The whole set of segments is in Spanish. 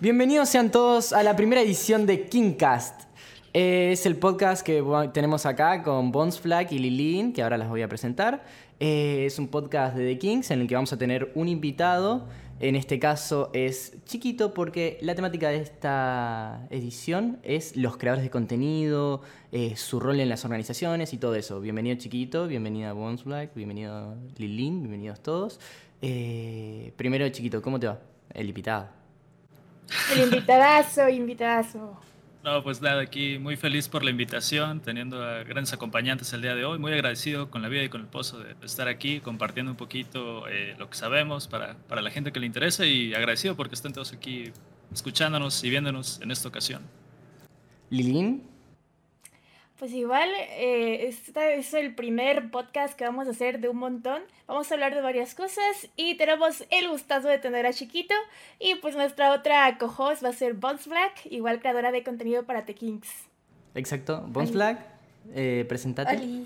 Bienvenidos sean todos a la primera edición de Kingcast. Eh, es el podcast que tenemos acá con Bones Flag y Lilin, que ahora las voy a presentar. Eh, es un podcast de The Kings en el que vamos a tener un invitado. En este caso es chiquito porque la temática de esta edición es los creadores de contenido, eh, su rol en las organizaciones y todo eso. Bienvenido chiquito, bienvenida Bones Black, bienvenido Lilin, bienvenidos todos. primero chiquito, ¿cómo te va? El invitado. El invitadazo, invitadazo. No, pues nada, aquí muy feliz por la invitación, teniendo a grandes acompañantes el día de hoy, muy agradecido con la vida y con el pozo de, estar aquí compartiendo un poquito eh, lo que sabemos para, para la gente que le interesa y agradecido porque estén todos aquí escuchándonos y viéndonos en esta ocasión. Lilín, pues igual, eh, este es el primer podcast que vamos a hacer de un montón. Vamos a hablar de varias cosas y tenemos el gustazo de tener a Chiquito. Y pues nuestra otra co-host va a ser Bones Black, igual creadora de contenido para The Kings. Exacto. Bones Black, eh, presentate. Hola.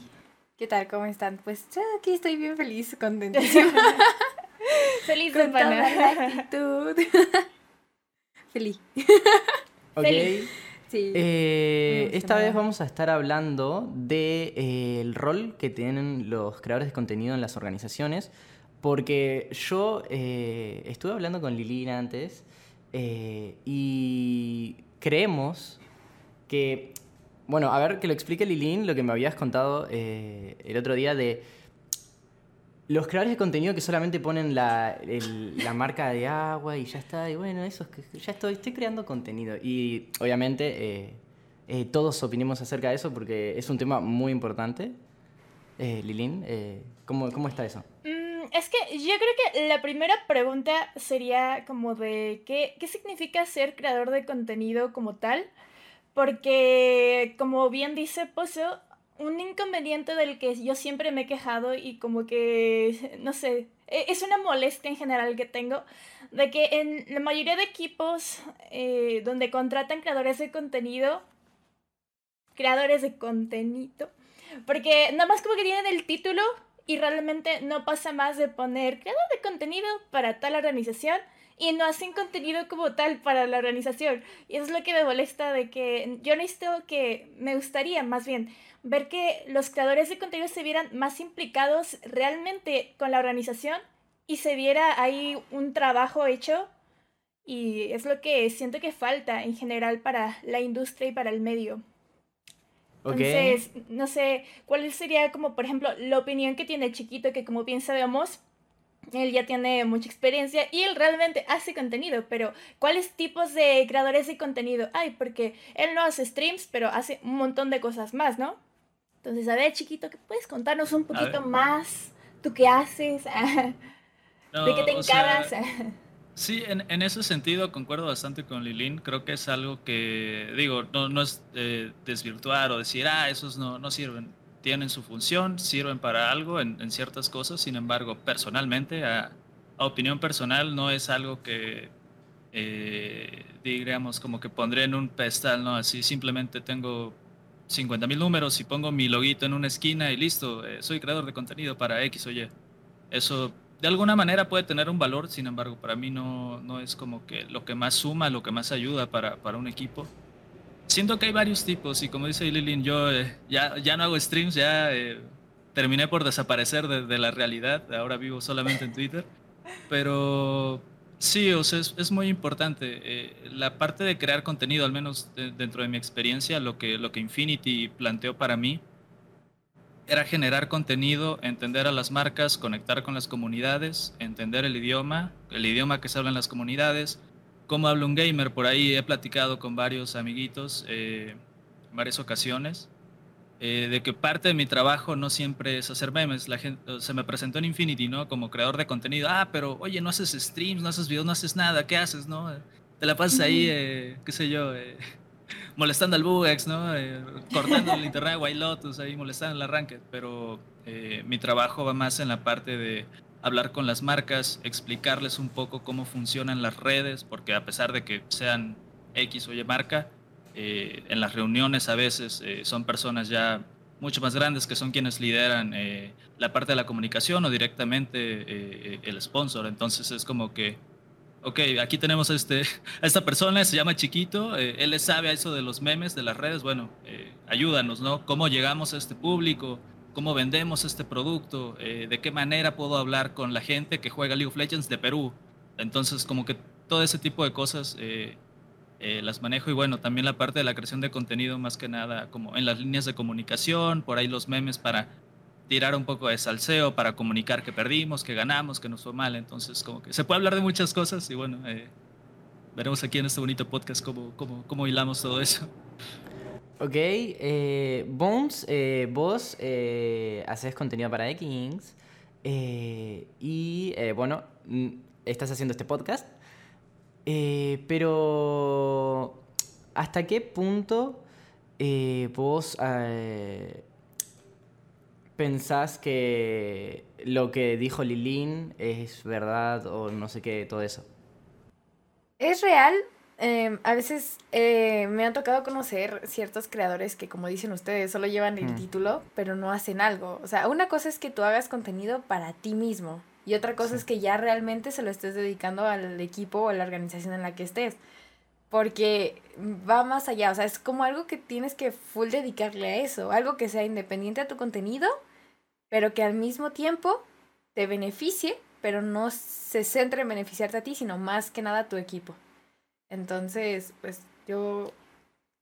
¿Qué tal? ¿Cómo están? Pues ya aquí estoy bien feliz, contentísima. feliz Con toda la actitud. feliz. ok. Feliz. Eh, esta vez vamos a estar hablando del de, eh, el rol que tienen los creadores de contenido en las organizaciones, porque yo eh, estuve hablando con Lilina antes y creemos que, bueno, a ver que lo explique Lilín, lo que me habías contado el otro día de los creadores de contenido que solamente ponen la, marca de agua y ya está, y bueno, eso es que ya estoy, estoy creando contenido. Y obviamente eh, eh, todos opinemos acerca de eso porque es un tema muy importante. Eh, Lilín, eh, ¿cómo, ¿cómo, está eso? Mm, es que yo creo que la primera pregunta sería como de ¿qué, qué significa ser creador de contenido como tal. Porque, como bien dice Pozo, un inconveniente del que yo siempre me he quejado y como que, no sé, e, es una molestia en general que tengo, de que en la mayoría de equipos eh, donde contratan creadores de contenido, creadores de contenido, porque nada más como que tienen el título y realmente no pasa más de poner creador de contenido para tal organización y no hacen contenido como tal para la organización. Y eso es lo que me molesta de que yo necesito que, me gustaría más bien, ver que los creadores de contenido se vieran más implicados realmente con la organización y se viera ahí un trabajo hecho y es lo que siento que falta en general para la industria y para el medio. Entonces, no sé, ¿cuál sería como, por ejemplo, la opinión que tiene Chiquito, que como bien sabemos, él ya tiene mucha experiencia y él realmente hace contenido, pero ¿cuáles tipos de creadores de contenido hay? Porque él no hace streams, pero hace un montón de cosas más, ¿no? Entonces, a ver, chiquito, ¿qué puedes contarnos un poquito más? ¿Tú qué haces? ¿De qué te encargas? sí, en, en, ese sentido concuerdo bastante con Lilín. Creo que es algo que, digo, no, no es eh, desvirtuar o decir, ah, esos no, no sirven. Tienen su función, sirven para algo en, ciertas cosas. Sin embargo, personalmente, a, a, opinión personal, no es algo que, eh, digamos, como que pondré en un pedestal, ¿no? Así simplemente tengo 50 mil números y pongo mi loguito en una esquina y listo, eh, soy creador de contenido para X o Y. Eso de alguna manera puede tener un valor, sin embargo, para mí no, no es como que lo que más suma, lo que más ayuda para, para un equipo. Siento que hay varios tipos y como dice Lilin, yo eh, ya, ya no hago streams, ya eh, terminé por desaparecer de, la realidad, ahora vivo solamente en Twitter, pero Sí, o sea, es, muy importante. Eh, la parte de crear contenido, al menos dentro de mi experiencia, lo que, lo que Infinity planteó para mí era generar contenido, entender a las marcas, conectar con las comunidades, entender el idioma, el idioma que se habla en las comunidades, cómo habla un gamer. Por ahí he platicado con varios amiguitos eh, en varias ocasiones eh, de que parte de mi trabajo no siempre es hacer memes. La gente, se me presentó en Infinity, ¿no? Como creador de contenido. Ah, pero oye, no haces streams, no haces videos, no haces nada. ¿Qué haces, no? Te la pasas ahí, eh, qué sé yo, eh, molestando al Bugex, ¿no? cortando el internet de White Lotus, ahí molestando el arranque. Pero mi trabajo va más en la parte de hablar con las marcas, explicarles un poco cómo funcionan las redes, porque a pesar de que sean X o Y marca, eh, en las reuniones a veces eh, son personas ya mucho más grandes que son quienes lideran eh, la parte de la comunicación o directamente el sponsor. Entonces es como que ok, aquí tenemos a, este, a esta persona, se llama Chiquito, él sabe a eso de los memes, de las redes, bueno, ayúdanos, ¿no? ¿Cómo llegamos a este público? ¿Cómo vendemos este producto? Eh, ¿De qué manera puedo hablar con la gente que juega League of Legends de Perú? Entonces, como que todo ese tipo de cosas las manejo y bueno, también la parte de la creación de contenido, más que nada, como en las líneas de comunicación, por ahí los memes para tirar un poco de salseo para comunicar que perdimos, que ganamos, que nos fue mal. Entonces, como que se puede hablar de muchas cosas y bueno, eh, veremos aquí en este bonito podcast cómo, cómo, cómo hilamos todo eso. Ok, eh, Bones, eh, vos eh, haces contenido para X y bueno, estás haciendo este podcast, pero ¿hasta qué punto vos pensás que lo que dijo Lilín es verdad o no sé qué, todo eso? Es real. Em, a veces eh, me ha tocado conocer ciertos creadores que, como dicen ustedes, solo llevan el mm. título, pero no hacen algo. O sea, una cosa es que tú hagas contenido para ti mismo y otra cosa es que ya realmente se lo estés dedicando al equipo o a la organización en la que estés. Porque va más allá, o sea, es como algo que tienes que full dedicarle a eso, algo que sea independiente a tu contenido pero que al mismo tiempo te beneficie, pero no se centre en beneficiarte a ti, sino más que nada a tu equipo. Entonces, pues yo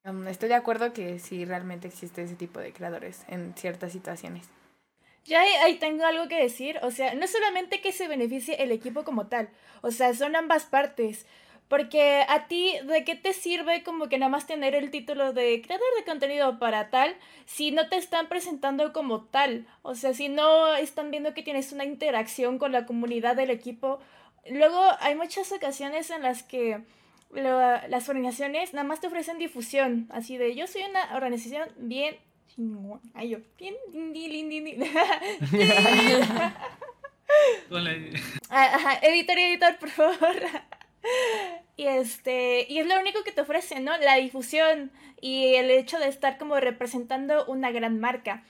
um, estoy de acuerdo que sí realmente existe ese tipo de creadores en ciertas situaciones. Ya ahí, tengo algo que decir, o sea, no solamente que se beneficie el equipo como tal, o sea, son ambas partes. Porque a ti, ¿de qué te sirve como que nada más tener el título de creador de contenido para tal si no te están presentando como tal? O sea, si no están viendo que tienes una interacción con la comunidad del equipo. Luego hay muchas ocasiones en las que las organizaciones nada más te ofrecen difusión. Así de, yo soy una organización bien Ay, yo, bien, Ajá, editor y editor, por favor. Y este, y es lo único que te ofrece, ¿no? La difusión y el hecho de estar como representando una gran marca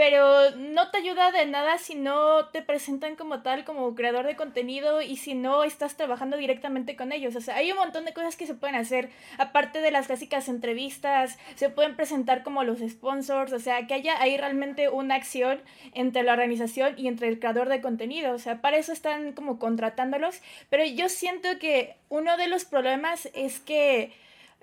pero no te ayuda de nada si no te presentan como tal, como creador de contenido y si no estás trabajando directamente con ellos. O sea, hay un montón de cosas que se pueden hacer, aparte de las clásicas entrevistas, se pueden presentar como los sponsors, o sea, que haya ahí realmente una acción entre la organización y entre el creador de contenido. O sea, para eso están como contratándolos, pero yo siento que uno de los problemas es que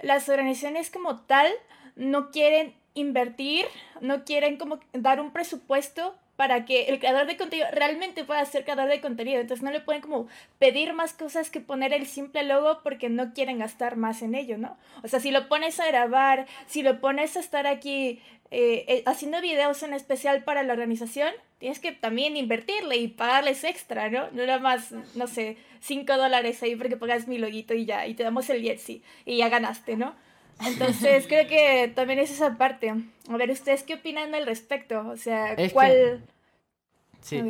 las organizaciones como tal no quieren invertir, no quieren como dar un presupuesto para que el creador de contenido realmente pueda ser creador de contenido. Entonces no le pueden como pedir más cosas que poner el simple logo porque no quieren gastar más en ello, ¿no? O sea, si lo pones a grabar, si lo pones a estar aquí eh, eh, haciendo videos en especial para la organización, tienes que también invertirle y pagarles extra, ¿no? No nada más, no sé, 5 dólares ahí porque pagas mi loguito y ya, y te damos el Jetsy y ya ganaste, ¿no? Entonces creo que también es esa parte. A ver, ¿ustedes qué opinan al respecto? O sea, ¿cuál... Sí.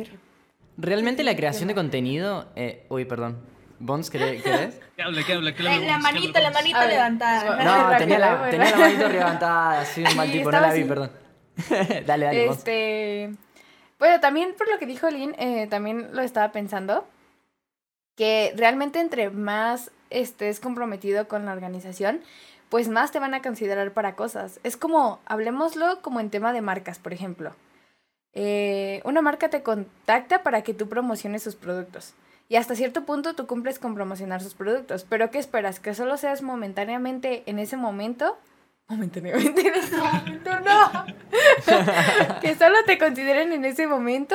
Realmente la creación de contenido... Eh... Uy, perdón. ¿Bons, querés? ¿Qué hable, qué hable, La manita, la manita levantada. No, tenía la, tenía la manita levantada, así un mal tipo, no la vi, perdón. dale, dale, Este... Bueno, también por lo que dijo Lynn, eh, también lo estaba pensando, que realmente entre más estés comprometido con la organización, pues más te van a considerar para cosas. Es como, hablemoslo como en tema de marcas, por ejemplo. Eh, una marca te contacta para que tú promociones sus productos. Y hasta cierto punto tú cumples con promocionar sus productos. Pero ¿qué esperas? ¿Que solo seas momentáneamente en ese momento? Momentáneamente en ese momento, no. que solo te consideren en ese momento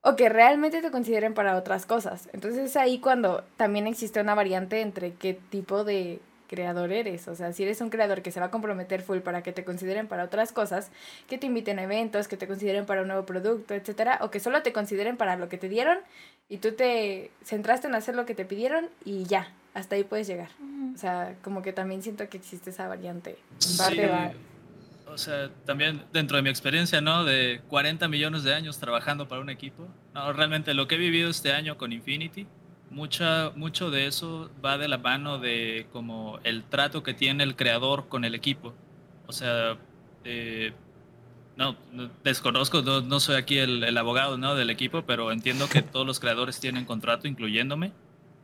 o que realmente te consideren para otras cosas. Entonces es ahí cuando también existe una variante entre qué tipo de creador eres. O sea, si eres un creador que se va a comprometer full para que te consideren para otras cosas, que te inviten a eventos, que te consideren para un nuevo producto, etcétera, o que solo te consideren para lo que te dieron y tú te centraste en hacer lo que te pidieron y ya, hasta ahí puedes llegar. O sea, como que también siento que existe esa variante. Sí. O sea, también dentro de mi experiencia, ¿no? De 40 millones de años trabajando para un equipo. No, realmente lo que he vivido este año con Infinity, mucha, mucho de eso va de la mano de como el trato que tiene el creador con el equipo. O sea, eh, no, desconozco, no, soy aquí el, abogado ¿no? del equipo, pero entiendo que todos los creadores tienen contrato, incluyéndome.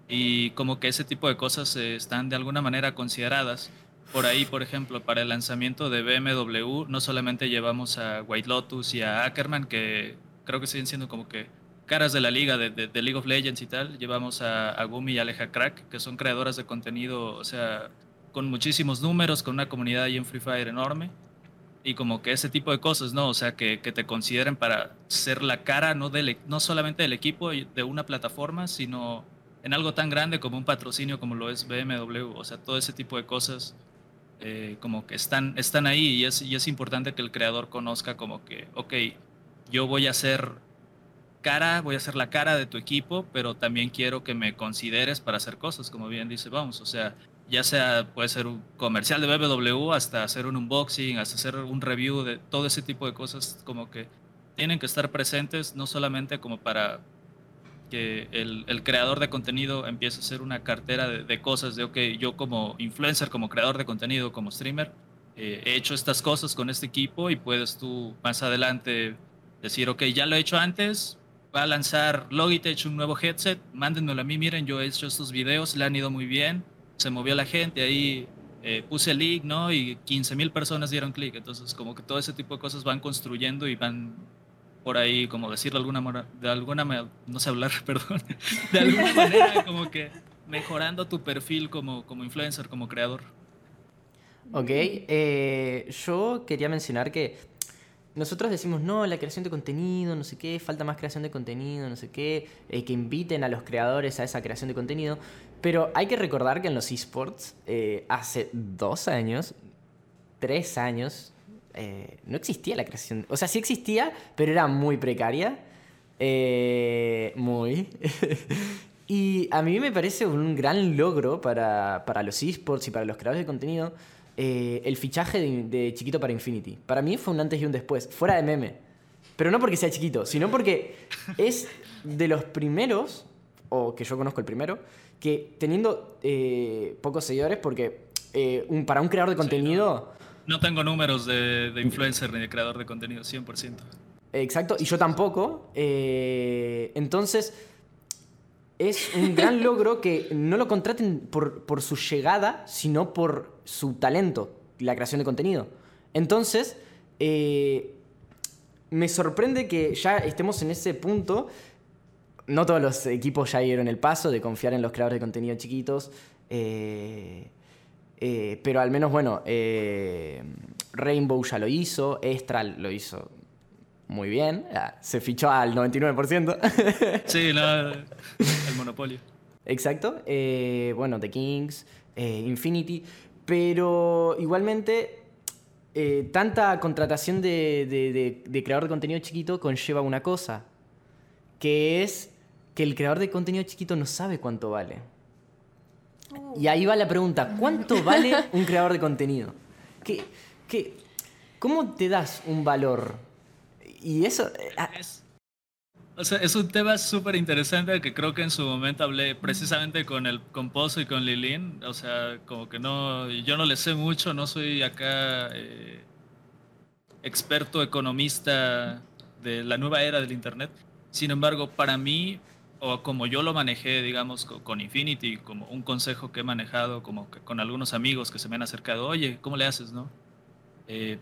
y como que ese tipo de cosas están de alguna manera consideradas. Por ahí, por ejemplo, para el lanzamiento de BMW, no solamente llevamos a White Lotus y a Ackerman, que creo que siguen siendo como que caras de la liga de, de, League of Legends y tal, llevamos a, a Gumi y Aleja Crack, que son creadoras de contenido, o sea, con muchísimos números, con una comunidad ahí en Free Fire enorme. Y como que ese tipo de cosas, ¿no? O sea, que, te consideren para ser la cara no, de, no solamente del equipo de una plataforma, sino en algo tan grande como un patrocinio como lo es BMW. O sea, todo ese tipo de cosas eh, como que están, están ahí y es, y es importante que el creador conozca como que, ok, yo voy a ser cara, voy a ser la cara de tu equipo, pero también quiero que me consideres para hacer cosas, como bien dice, vamos, o sea, ya sea puede ser un comercial de BMW hasta hacer un unboxing, hasta hacer un review de todo ese tipo de cosas, como que tienen que estar presentes, no solamente como para que el, el, creador de contenido empiece a hacer una cartera de, cosas de, ok, yo como influencer, como creador de contenido, como streamer, eh, he hecho estas cosas con este equipo y puedes tú más adelante decir, ok, ya lo he hecho antes, va a lanzar Logitech un nuevo headset, mándenmelo a mí, miren, yo he hecho estos videos, le han ido muy bien, se movió la gente, ahí eh, puse el link, ¿no? Y 15 mil personas dieron clic, entonces como que todo ese tipo de cosas van construyendo y van por ahí, como decirlo de alguna, de alguna no sé hablar, perdón, de alguna manera como que mejorando tu perfil como, como influencer, como creador. Ok, eh, yo quería mencionar que nosotros decimos, no, la creación de contenido, no sé qué, falta más creación de contenido, no sé qué, eh, que inviten a los creadores a esa creación de contenido, pero hay que recordar que en los esports, eh, hace dos años, tres años, eh, no existía la creación. O sea, sí existía, pero era muy precaria. Eh, muy. y a mí me parece un gran logro para, los esports y para los creadores de contenido eh, el fichaje de, Chiquito para Infinity. Para mí fue un antes y un después, fuera de meme. Pero no porque sea chiquito, sino porque es de los primeros, o que yo conozco el primero, que teniendo pocos seguidores, porque un, para un creador de contenido... No tengo números de, influencer ni de creador de contenido, 100%. Exacto, y yo tampoco. Eh, entonces, es un gran logro que no lo contraten por, su llegada, sino por su talento, la creación de contenido. Entonces, eh, me sorprende que ya estemos en ese punto. No todos los equipos ya dieron el paso de confiar en los creadores de contenido chiquitos. Eh, eh, pero al menos, bueno, Rainbow ya lo hizo, Estral lo hizo muy bien, se fichó al 99%. sí, el monopolio. Exacto. Eh, bueno, The Kings, Infinity, pero igualmente tanta contratación de, de creador de contenido chiquito conlleva una cosa, que es que el creador de contenido chiquito no sabe cuánto vale. Y ahí va la pregunta, ¿cuánto vale un creador de contenido? ¿Qué, qué, ¿Cómo te das un valor? Y eso... Eh, ah, es, o sea, es un tema súper interesante que creo que en su momento hablé precisamente con el composo y con Lilín. O sea, como que no, yo no le sé mucho, no soy acá eh, experto economista de la nueva era del Internet. Sin embargo, para mí o como yo lo manejé, digamos, con Infinity, como un consejo que he manejado, como que con algunos amigos que se me han acercado, oye, ¿cómo le haces, no? Eh,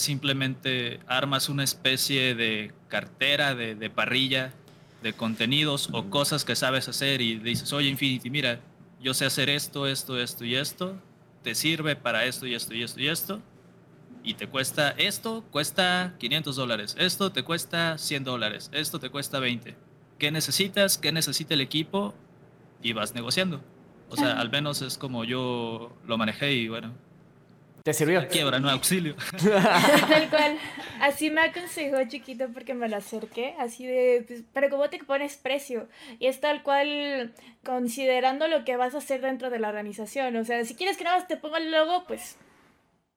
simplemente armas una especie de cartera, de, parrilla, de contenidos o cosas que sabes hacer y dices, oye, Infinity, mira, yo sé hacer esto, esto, esto y esto, te sirve para esto y esto y esto y esto, y te cuesta esto, cuesta 500 dólares, esto te cuesta 100 dólares, esto te cuesta 20 qué necesitas, qué necesita el equipo y vas negociando. O sea, al menos es como yo lo manejé y bueno. ¿Te sirvió? Quiebra, no auxilio. Tal cual. Así me aconsejó chiquito porque me lo acerqué. Así de, pues, pero ¿cómo te pones precio? Y es tal cual considerando lo que vas a hacer dentro de la organización. O sea, si quieres que nada más te ponga el logo, pues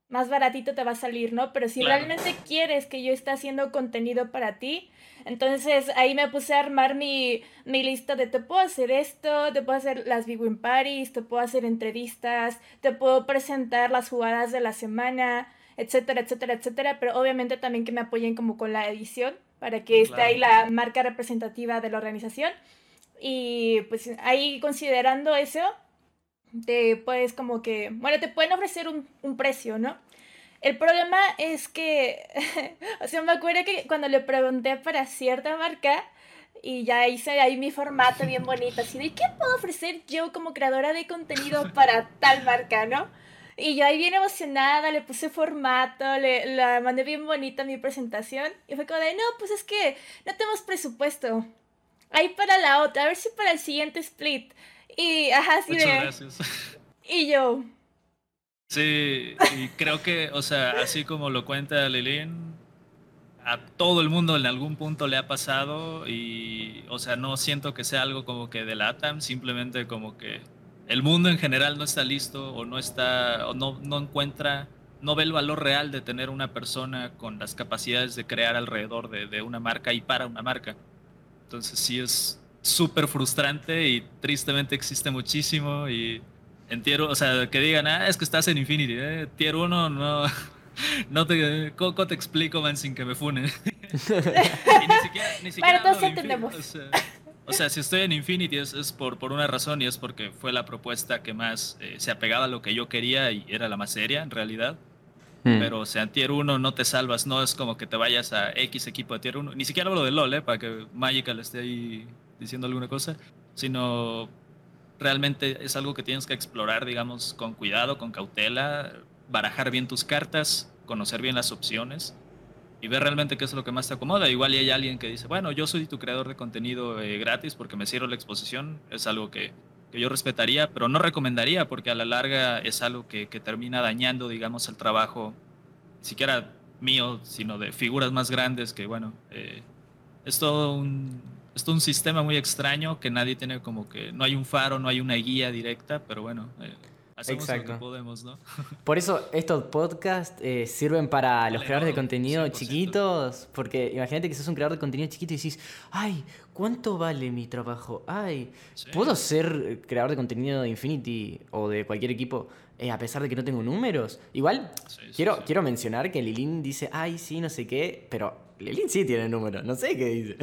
más baratito te va a salir, ¿no? Pero si realmente quieres que yo esté haciendo contenido para ti, entonces ahí me puse a armar mi, lista de te puedo hacer esto, te puedo hacer las Big Win Parties, te puedo hacer entrevistas, te puedo presentar las jugadas de la semana, etcétera, etcétera, etcétera, pero obviamente también que me apoyen como con la edición para que esté ahí la marca representativa de la organización. Y pues ahí considerando eso, te puedes como que, bueno, te pueden ofrecer un, un precio, ¿no? El problema es que, o sea, me acuerdo que cuando le pregunté para cierta marca, y ya hice ahí mi formato bien bonito, así de, ¿qué puedo ofrecer yo como creadora de contenido para tal marca, no? Y yo ahí bien emocionada, le puse formato, le, la mandé bien bonita mi presentación, y fue como de, no, pues es que no tenemos presupuesto. Ahí para la otra, a ver si para el siguiente split. Y, ajá, así Muchas de... gracias. Y yo, Sí, y creo que, o sea, así como lo cuenta Lilín, a todo el mundo en algún punto le ha pasado y, o sea, no siento que sea algo como que de LATAM, simplemente como que el mundo en general no está listo o no está, o no, no encuentra, no ve el valor real de tener una persona con las capacidades de crear alrededor de, de una marca y para una marca. Entonces sí es súper frustrante y tristemente existe muchísimo y en tier, o sea, que digan, ah, es que estás en Infinity, ¿eh? tier 1 no, no te, ¿cómo te explico, man, sin que me funen? y ni siquiera, ni siquiera Bueno, entendemos. Infinity, O sea, o sea, si estoy en Infinity es, es por, por una razón y es porque fue la propuesta que más eh, se apegaba a lo que yo quería y era la más seria en realidad. Hmm. Pero, o sea, en Tier 1 no te salvas, no es como que te vayas a X equipo de Tier 1. Ni siquiera hablo de LOL, ¿eh? Para que Magical esté ahí diciendo alguna cosa. Sino realmente es algo que tienes que explorar, digamos, con cuidado, con cautela, barajar bien tus cartas, conocer bien las opciones y ver realmente qué es lo que más te acomoda. Igual y hay alguien que dice, bueno, yo soy tu creador de contenido eh, gratis porque me cierro la exposición. Es algo que, que yo respetaría, pero no recomendaría porque a la larga es algo que, que termina dañando, digamos, el trabajo, ni siquiera mío, sino de figuras más grandes que, bueno, eh, es todo un, es un sistema muy extraño que nadie tiene como que, no hay un faro, no hay una guía directa, pero bueno, eh, hacemos lo Exacto. que podemos, ¿no? Por eso estos podcasts eh, sirven para los creadores de contenido 100%. chiquitos, porque imagínate que sos un creador de contenido chiquito y decís, ay, ¿cuánto vale mi trabajo? Ay, Sí. ¿puedo ser creador de contenido de Infinity o de cualquier equipo eh, a pesar de que no tengo números? Igual, Sí, sí, quiero, sí. quiero mencionar que Lilín dice, ay, sí, no sé qué, pero Lilín sí tiene números, no sé qué dice.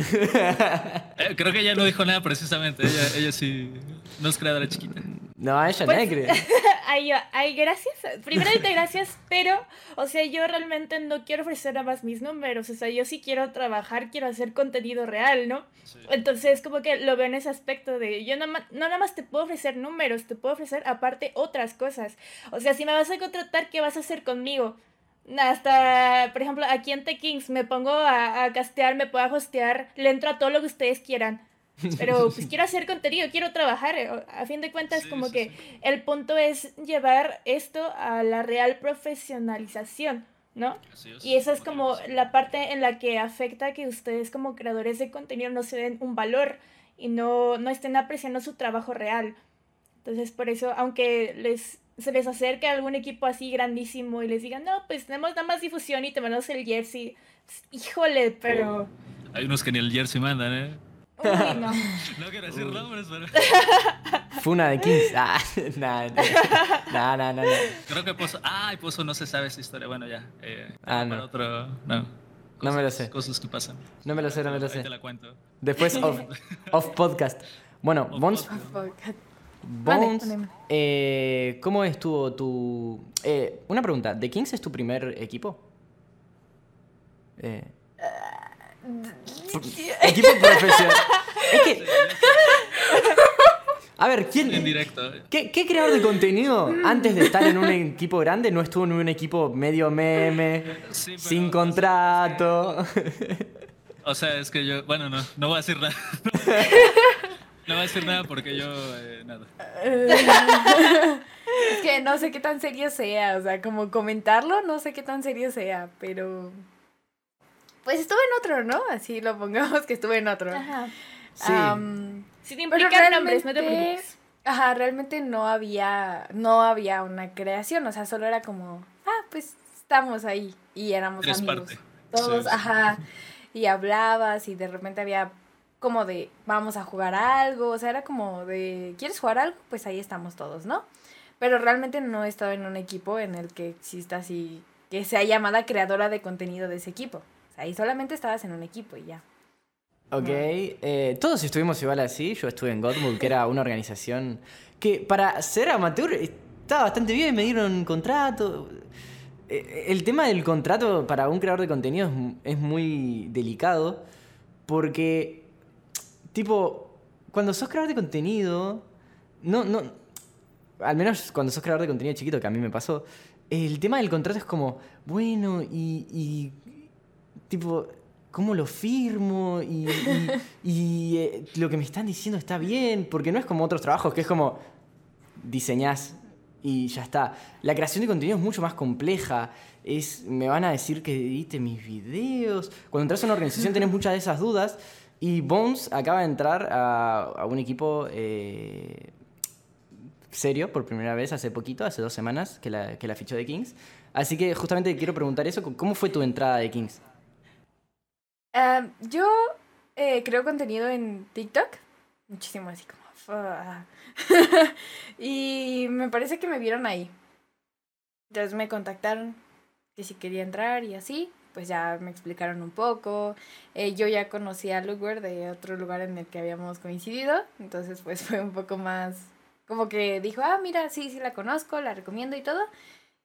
Eh, creo que ella no dijo nada precisamente, ella, ella sí no es creadora chiquita. No, ella Pues- nadie cree. Ay, ay, gracias. Primeramente, gracias, pero, o sea, yo realmente no quiero ofrecer nada más mis números. O sea, yo sí quiero trabajar, quiero hacer contenido real, ¿no? Sí. Entonces, como que lo veo en ese aspecto de yo no, no nada más te puedo ofrecer números, te puedo ofrecer aparte otras cosas. O sea, si me vas a contratar, ¿qué vas a hacer conmigo? Hasta, por ejemplo, aquí en The Kings me pongo a, a castear, me puedo hostear, le entro a todo lo que ustedes quieran. Pero pues quiero hacer contenido, quiero trabajar. eh, A fin de cuentas, Sí, como sí, que sí. el punto es llevar esto a la real profesionalización, ¿no? Así es, Y esa es como la parte en la que afecta que ustedes como creadores de contenido no se den un valor y no, no estén apreciando su trabajo real. Entonces, por eso, aunque les, se les acerque algún equipo así grandísimo y les digan, no, pues tenemos nada más difusión y te mandamos el jersey, pues, híjole, pero... Hay unos que ni el jersey mandan, ¿eh? Uy, no. No quiero decir nombres, pero Funa de 15. Ah, nada, nada, nada, nada. creo que Pozo. Ay, Pozo no se sabe esa historia. Bueno, ya. Eh, Ah, para no. otro. No. No me lo Cosas- sé. Cosas que pasan. No me lo sé, no me lo Ahí sé. te la cuento. Después off, off podcast. Bueno, Off Bones, podcast. Bones, mande. eh, ¿cómo estuvo tu... eh, una pregunta, ¿The Kings es tu primer equipo? Eh, equipo profesional. Es que, a ver, En ¿quién, directo. qué, qué creador de contenido antes de estar en un equipo grande no estuvo en un equipo medio meme, Sí, pero, sin contrato? O sea, es que yo. Bueno, no. No voy a decir nada. No voy a decir nada porque yo. eh, nada. Es que no sé qué tan serio sea, o sea, como comentarlo, no sé qué tan serio sea, pero... Pues estuve en otro, ¿no? Así lo pongamos que estuve en otro. Ajá. Sí. Am, Sin Pero implicar nombres, no te realmente- preocupes. Ajá, realmente no había, no había una creación, o sea, solo era como, ah, pues estamos ahí y éramos Eres amigos. parte. Todos, Sí, sí. ajá, y hablabas y de repente había como de, vamos a jugar algo, o sea, era como de, ¿quieres jugar algo? Pues ahí estamos todos, ¿no? Pero realmente no he estado en un equipo en el que exista así, que sea llamada creadora de contenido de ese equipo. Sea, ahí solamente estabas en un equipo y ya. Ok, eh, todos estuvimos igual así. Yo estuve en Godmood, que era una organización que para ser amateur estaba bastante bien, me dieron un contrato. Eh, El tema del contrato para un creador de contenido es, es muy delicado porque, tipo, cuando sos creador de contenido, no, no, al menos cuando sos creador de contenido chiquito, que a mí me pasó, el tema del contrato es como, bueno, y, y tipo, ¿cómo lo firmo? Y, y- y, eh, lo que me están diciendo está bien, porque no es como otros trabajos, que es como, diseñás y ya está. La creación de contenido es mucho más compleja. Es, me van a decir que edite mis videos. Cuando entras a una organización tenés muchas de esas dudas. Y Bones acaba de entrar a, a un equipo eh, serio por primera vez hace poquito, hace dos semanas que la, que la fichó de Kings. Así que justamente quiero preguntar eso. ¿Cómo fue tu entrada de Kings? Yo eh, creo contenido en TikTok. Muchísimo así como. Y me parece que me vieron ahí. Entonces me contactaron que si quería entrar y así. Pues ya me explicaron un poco. Eh, yo ya conocía a Lugware de otro lugar en el que habíamos coincidido. Entonces pues fue un poco más... Como que dijo, ah, mira, sí, sí la conozco, la recomiendo y todo.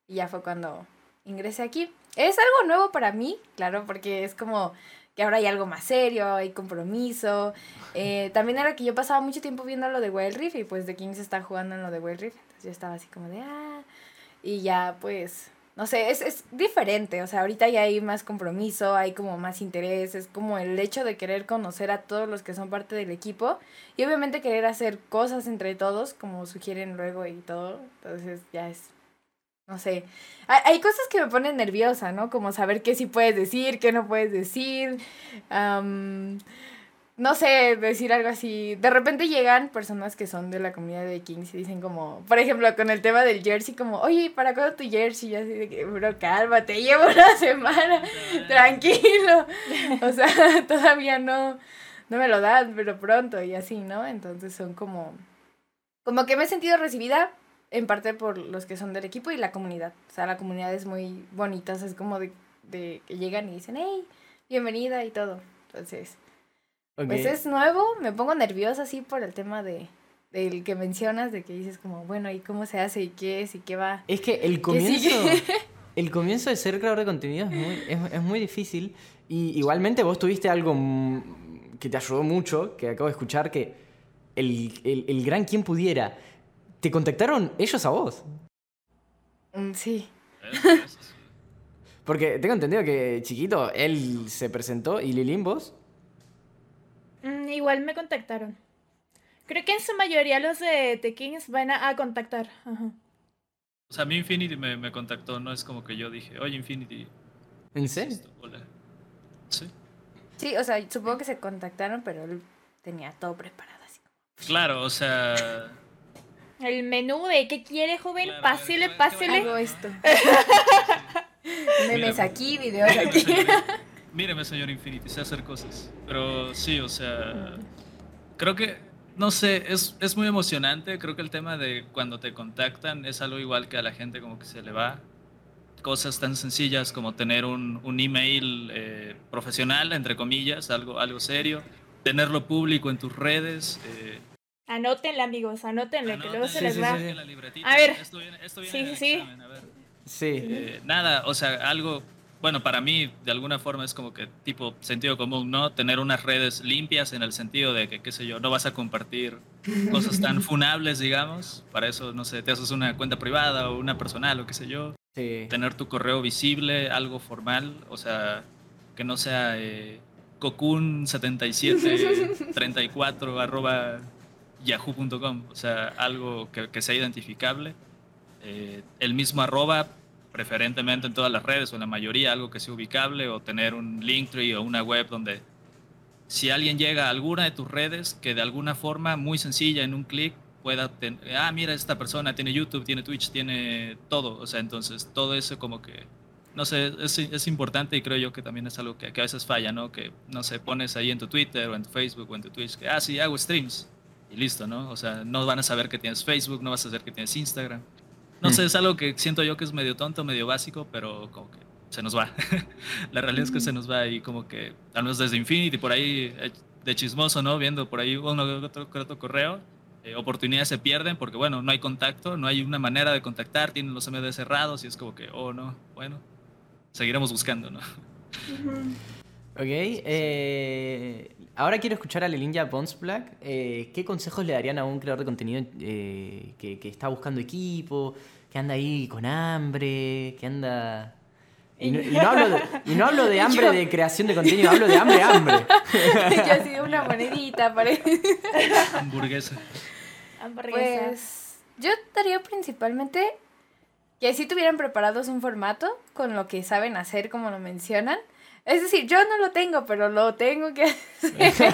Y ya fue cuando ingresé aquí. Es algo nuevo para mí, claro, porque es como que ahora hay algo más serio, hay compromiso. Eh, también era que yo pasaba mucho tiempo viendo lo de Wild Rift y pues The Kings está jugando en lo de Wild Rift. Entonces yo estaba así como de, ah, y ya pues, no sé, es, es diferente. O sea, ahorita ya hay más compromiso, hay como más interés, es como el hecho de querer conocer a todos los que son parte del equipo y obviamente querer hacer cosas entre todos, como sugieren luego y todo. Entonces ya es no sé. Hay, cosas que me ponen nerviosa, ¿no? Como saber qué sí puedes decir, qué no puedes decir. no sé, decir algo así. De repente llegan personas que son de la comunidad de Kings y dicen como, por ejemplo, con el tema del jersey, como, oye, ¿para cuándo tu jersey? Y yo así de que, bro, cálmate, llevo una semana, tranquilo. O sea, todavía no, no me lo dan, pero pronto y así, ¿no? Entonces son como, como que me he sentido recibida en parte por los que son del equipo y la comunidad. O sea, la comunidad es muy bonita, o sea, es como de, de que llegan y dicen, hey, bienvenida y todo. Entonces, pues es nuevo, me pongo nerviosa así por el tema de del que mencionas, de que dices como, bueno, ¿y cómo se hace? ¿Y qué es? ¿Y qué va? Es que el ¿Qué comienzo, el comienzo de ser creador de contenido es muy, es, es muy difícil. Y igualmente vos tuviste algo que te ayudó mucho, que acabo de escuchar, que el, el, el gran quien pudiera, te contactaron ellos a vos. Mm, sí. Porque tengo entendido que chiquito, él se presentó y Lilín vos. Mm, igual me contactaron. Creo que en su mayoría los de The Kings van a, a contactar. Ajá. O sea, a mí Infinity me, me contactó, no es como que yo dije, oye Infinity, ¿En ¿qué es serio? Hola. Sí. Sí, o sea, supongo que se contactaron, pero él tenía todo preparado así. Claro, o sea, El menú de ¿qué quiere, joven? Claro, pásele, ¿qué va- qué va- pásele. Hago esto. Memes aquí, videos aquí. míreme señor Infinity, sé hacer cosas. Pero sí, o sea, creo que, no sé, es, es muy emocionante. Creo que el tema de cuando te contactan es algo igual que a la gente como que se le va. Cosas tan sencillas como tener un, un email eh, profesional, entre comillas, algo, algo serio. Tenerlo público en tus redes. eh, Anótenla, amigos, anótenla, que luego se Sí, les sí, va. sí. A ver. Esto viene, esto viene Sí, sí, sí. examen, a ver. Sí. Eh, nada, o sea, algo, bueno, para mí de alguna forma es como que tipo sentido común, ¿no? Tener unas redes limpias en el sentido de que, qué sé yo, no vas a compartir cosas tan funables, digamos. Para eso, no sé, te haces una cuenta privada o una personal o qué sé yo. Sí. Tener tu correo visible, algo formal, o sea, que no sea eh, cocun7734 arroba yahoo.com, o sea, algo que, que sea identificable. Eh, el mismo arroba, preferentemente en todas las redes o en la mayoría, algo que sea ubicable o tener un Linktree o una web donde si alguien llega a alguna de tus redes que de alguna forma muy sencilla en un clic pueda tener, ah, mira, esta persona tiene YouTube, tiene Twitch, tiene todo, o sea, entonces todo eso como que, no sé, es, es importante y creo yo que también es algo que, a veces falla, ¿no? Que, no sé, pones ahí en tu Twitter o en tu Facebook o en tu Twitch que, ah, sí, hago streams y listo, ¿no? O sea, no van a saber que tienes Facebook, no vas a saber que tienes Instagram. No sé, es algo que siento yo que es medio tonto, medio básico, pero como que se nos va. La realidad es que se nos va y como que, al menos desde Infinity, por ahí, eh, de chismoso, ¿no? Viendo por ahí uno otro, otro correo, eh, oportunidades se pierden porque, bueno, no hay contacto, no hay una manera de contactar, tienen los MD cerrados y es como que, oh, no, bueno, seguiremos buscando, ¿no? Ok, eh, ahora quiero escuchar a Lelinja Bonsblack. Eh, ¿Qué consejos le darían a un creador de contenido eh, que, que está buscando equipo, que anda ahí con hambre, que anda... Y no, y no hablo, de, y no hablo de hambre de creación de contenido, hablo de hambre, hambre. Yo así una monedita, parece. Hamburguesa. Hamburguesa. Pues yo daría principalmente que si tuvieran preparados un formato con lo que saben hacer, como lo mencionan. Es decir, yo no lo tengo, pero lo tengo que hacer.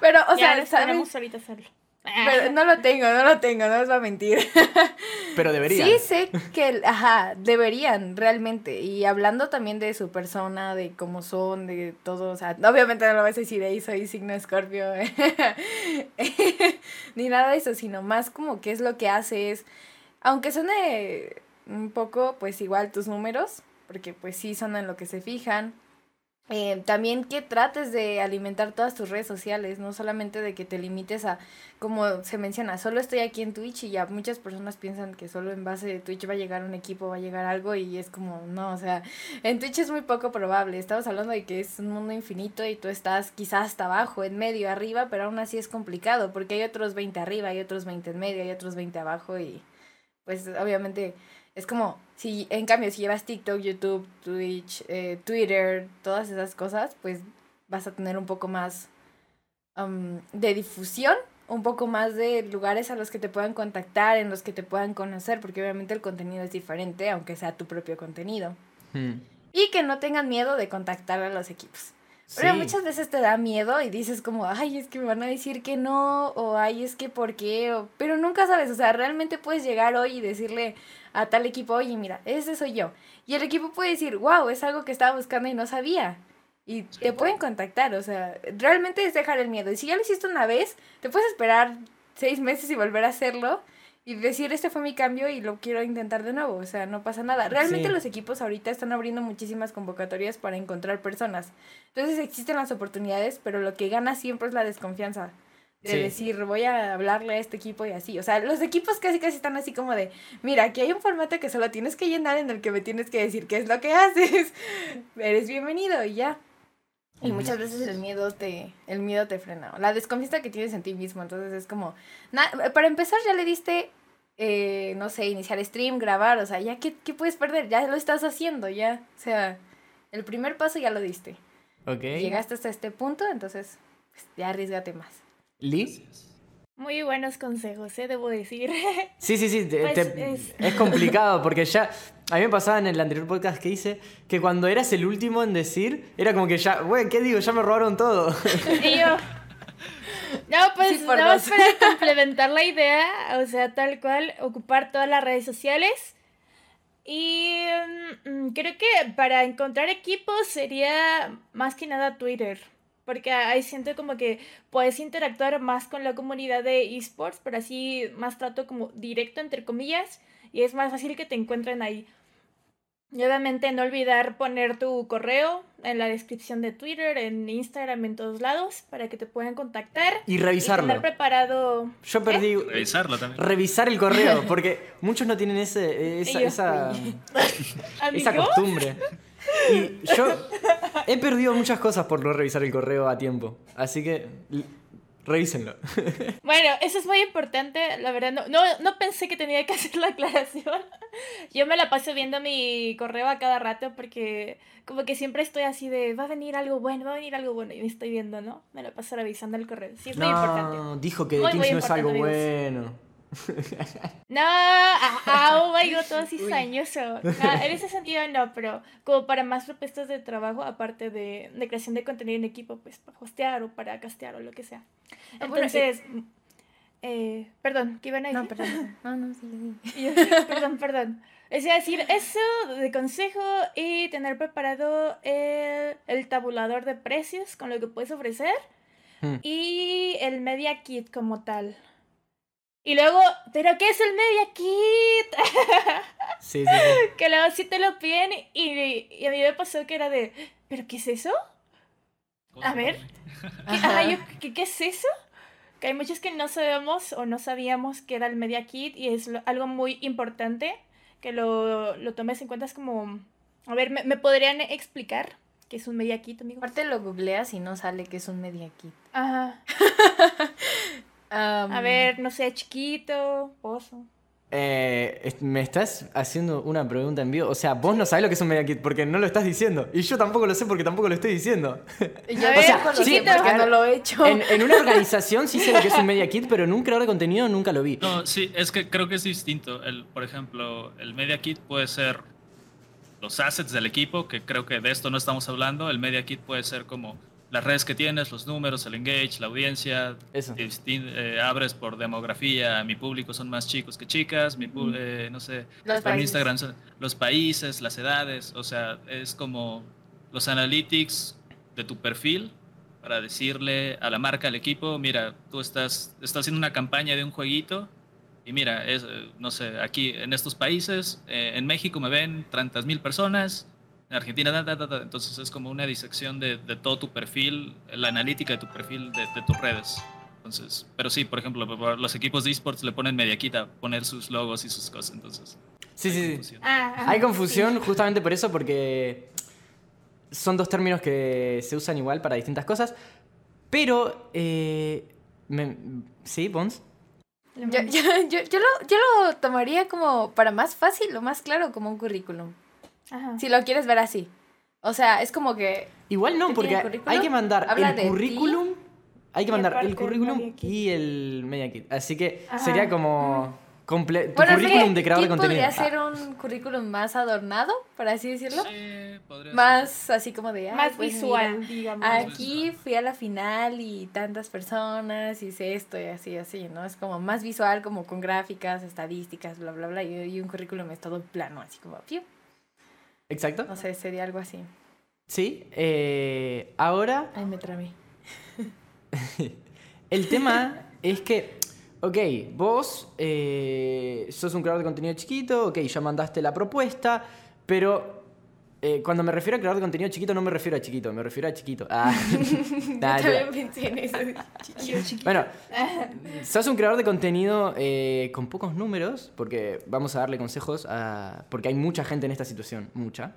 pero, o ya sea, les ¿saben? ahorita hacerlo. Pero no lo tengo, no lo tengo, no les voy a mentir. Pero debería. Sí sé que, ajá, deberían realmente. Y hablando también de su persona, de cómo son, de todo, o sea, obviamente no lo vas a decir ahí, soy signo escorpio, ni nada de eso, sino más como qué es lo que haces. Aunque suene un poco, pues igual tus números, porque pues sí son en lo que se fijan. Eh, también que trates de alimentar todas tus redes sociales, no solamente de que te limites a, como se menciona, solo estoy aquí en Twitch y ya muchas personas piensan que solo en base de Twitch va a llegar un equipo, va a llegar algo y es como, no, o sea, en Twitch es muy poco probable, estamos hablando de que es un mundo infinito y tú estás quizás hasta abajo, en medio, arriba, pero aún así es complicado porque hay otros 20 arriba, hay otros 20 en medio, hay otros 20 abajo y pues obviamente es como, si en cambio, si llevas TikTok, YouTube, Twitch, eh, Twitter, todas esas cosas, pues vas a tener un poco más um, de difusión, un poco más de lugares a los que te puedan contactar, en los que te puedan conocer, porque obviamente el contenido es diferente, aunque sea tu propio contenido. Hmm. Y que no tengan miedo de contactar a los equipos. Pero Sí. muchas veces te da miedo y dices como, ay, es que me van a decir que no, o ay, es que por qué, o... pero nunca sabes, o sea, realmente puedes llegar hoy y decirle a tal equipo, oye, mira, ese soy yo. Y el equipo puede decir, wow, es algo que estaba buscando y no sabía. Y te pueden contactar, o sea, realmente es dejar el miedo. Y si ya lo hiciste una vez, te puedes esperar seis meses y volver a hacerlo y decir, este fue mi cambio y lo quiero intentar de nuevo, o sea, no pasa nada. Realmente Sí. los equipos ahorita están abriendo muchísimas convocatorias para encontrar personas. Entonces existen las oportunidades, pero lo que gana siempre es la desconfianza. De Sí. decir, voy a hablarle a este equipo y así. O sea, los equipos casi casi están así como de, mira, aquí hay un formato que solo tienes que llenar en el que me tienes que decir qué es lo que haces. Eres bienvenido y ya. Y muchas veces el miedo te, el miedo te frena. La desconfianza que tienes en ti mismo. Entonces es como, na- para empezar ya le diste, eh, no sé, iniciar stream, grabar. O sea, ya qué, qué puedes perder, ya lo estás haciendo, ya. O sea, el primer paso ya lo diste. Ok. Llegaste hasta este punto, entonces pues, ya arriesgate más. ¿Lee? Muy buenos consejos, ¿eh? Debo decir. Sí, sí, sí. te- Pues te- es- es... complicado porque ya. A mí me pasaba en el anterior podcast que hice que cuando eras el último en decir, era como que ya, güey, ¿qué digo? Ya me robaron todo. Y yo. No, pues Sí, dos. para complementar la idea, o sea, tal cual, ocupar todas las redes sociales. Y mm, creo que para encontrar equipos sería más que nada Twitter. Porque ahí siento como que puedes interactuar más con la comunidad de esports, pero así más trato como directo, entre comillas, y es más fácil que te encuentren ahí. Y obviamente no olvidar poner tu correo en la descripción de Twitter, en Instagram, en todos lados, para que te puedan contactar. Y Y revisarlo. tener preparado... Yo perdí. Revisarlo también. Revisar el correo, porque muchos no tienen ese, esa, Y yo esa, esa ¿Amigo? costumbre. Y yo he perdido muchas cosas por no revisar el correo a tiempo. Así que revísenlo. Bueno, eso es muy importante, la verdad, no, no, no pensé que tenía que hacer la aclaración. Yo me la paso viendo mi correo a cada rato porque como que siempre estoy así de, va a venir algo bueno, va a venir algo bueno, y me estoy viendo, ¿no? Me la paso revisando el correo. Sí, es muy importante. No, dijo que de Muy, Kings muy no es algo importante, bueno. No, ah, ah, oh my god, todo cizañoso. No, en ese sentido no, pero como para más propuestas de trabajo, aparte de, de creación de contenido en equipo, pues para hostear o para castear o lo que sea. Ah, bueno, Entonces, eh, perdón, ¿qué iban a decir? No, perdón. No, no, sí, sí. Perdón, perdón. Es decir, eso de consejo y tener preparado el, el tabulador de precios con lo que puedes ofrecer Hmm. y el media kit como tal. Y luego, ¿pero qué es el media kit? Sí, sí, sí. que luego sí te lo piden y, y a mí me pasó que era de, ¿pero qué es eso? A ver. ¿Qué, ¿qué, es eso? Que hay muchos que no sabemos o no sabíamos que era el Media Kit y es algo muy importante que lo, lo tomes en cuenta. Es como. A ver, ¿me, ¿me podrían explicar qué es un Media Kit, amigo? Aparte lo googleas y no sale que es un Media Kit. Ajá. a ver, no sé, chiquito, pozo. Eh, me estás haciendo una pregunta en vivo. O sea, vos no sabés lo que es un media kit porque no lo estás diciendo. Y yo tampoco lo sé porque tampoco lo estoy diciendo. Yo o sea, sí, porque no lo he hecho. En, una organización sí sé lo que es un media kit, pero en un creador de contenido nunca lo vi. No, sí, es que creo que es distinto. El, por ejemplo, el media kit puede ser los assets del equipo, que creo que de esto no estamos hablando. El media kit puede ser como las redes que tienes, los números, el engage, la audiencia. Eso. Eh, abres por demografía, mi público son más chicos que chicas, mi eh, no sé, los países. Instagram los países, las edades, o sea, es como los analytics de tu perfil para decirle a la marca, al equipo, mira, tú estás, estás haciendo una campaña de un jueguito y mira, es, eh, no sé, aquí en estos países, en México me ven tantas mil personas, en Argentina, entonces es como una disección de, de, todo tu perfil, la analítica de tu perfil, de, de, tus redes. Entonces, pero sí, por ejemplo, los equipos de esports le ponen media quita poner sus logos y sus cosas, entonces. Sí, sí, sí. Ah, hay confusión justamente por eso, porque son dos términos que se usan igual para distintas cosas, pero... Eh, ¿Sí, Pons? Yo, yo, yo, yo, lo, yo lo tomaría como para más fácil o más claro como un currículum. Si lo quieres ver así. O sea, es como que... Igual no, porque hay que mandar el currículum, hay que mandar el currículum y el media kit. Así que sería como comple tu currículum de creador de contenido. podría ser un currículum más adornado, por así decirlo. Sí, podría más así como de... Más pues visual, digamos. Aquí fui a la final y tantas personas, hice esto y así, así, ¿no? Es como más visual, como con gráficas, estadísticas, bla, bla, bla. Y, un currículum es todo plano, así como... Piu, Exacto. No sé, sería algo así. Sí. Eh, ahora. Ay, me tramé. el tema es que. Ok, vos eh, sos un creador de contenido chiquito, ok, ya mandaste la propuesta, pero eh, cuando me refiero a creador de contenido chiquito, no me refiero a chiquito, me refiero a chiquito. Ah, también pensé en eso. Chiquito, chiquito. Bueno, sos un creador de contenido eh, con pocos números, porque vamos a darle consejos, a, porque hay mucha gente en esta situación, mucha.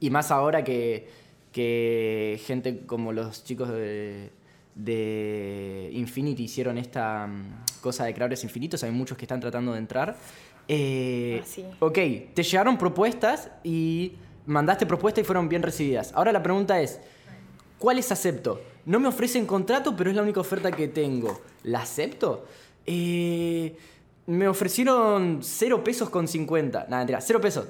Y más ahora que, que gente como los chicos de, de Infinity hicieron esta mm, cosa de creadores infinitos, hay muchos que están tratando de entrar. Eh, ah, sí. Ok, te llegaron propuestas y mandaste propuestas y fueron bien recibidas. Ahora la pregunta es, ¿cuáles acepto? No me ofrecen contrato, pero es la única oferta que tengo. ¿La acepto? Eh, me ofrecieron 0 pesos con 50. Nada, mentira, 0 pesos.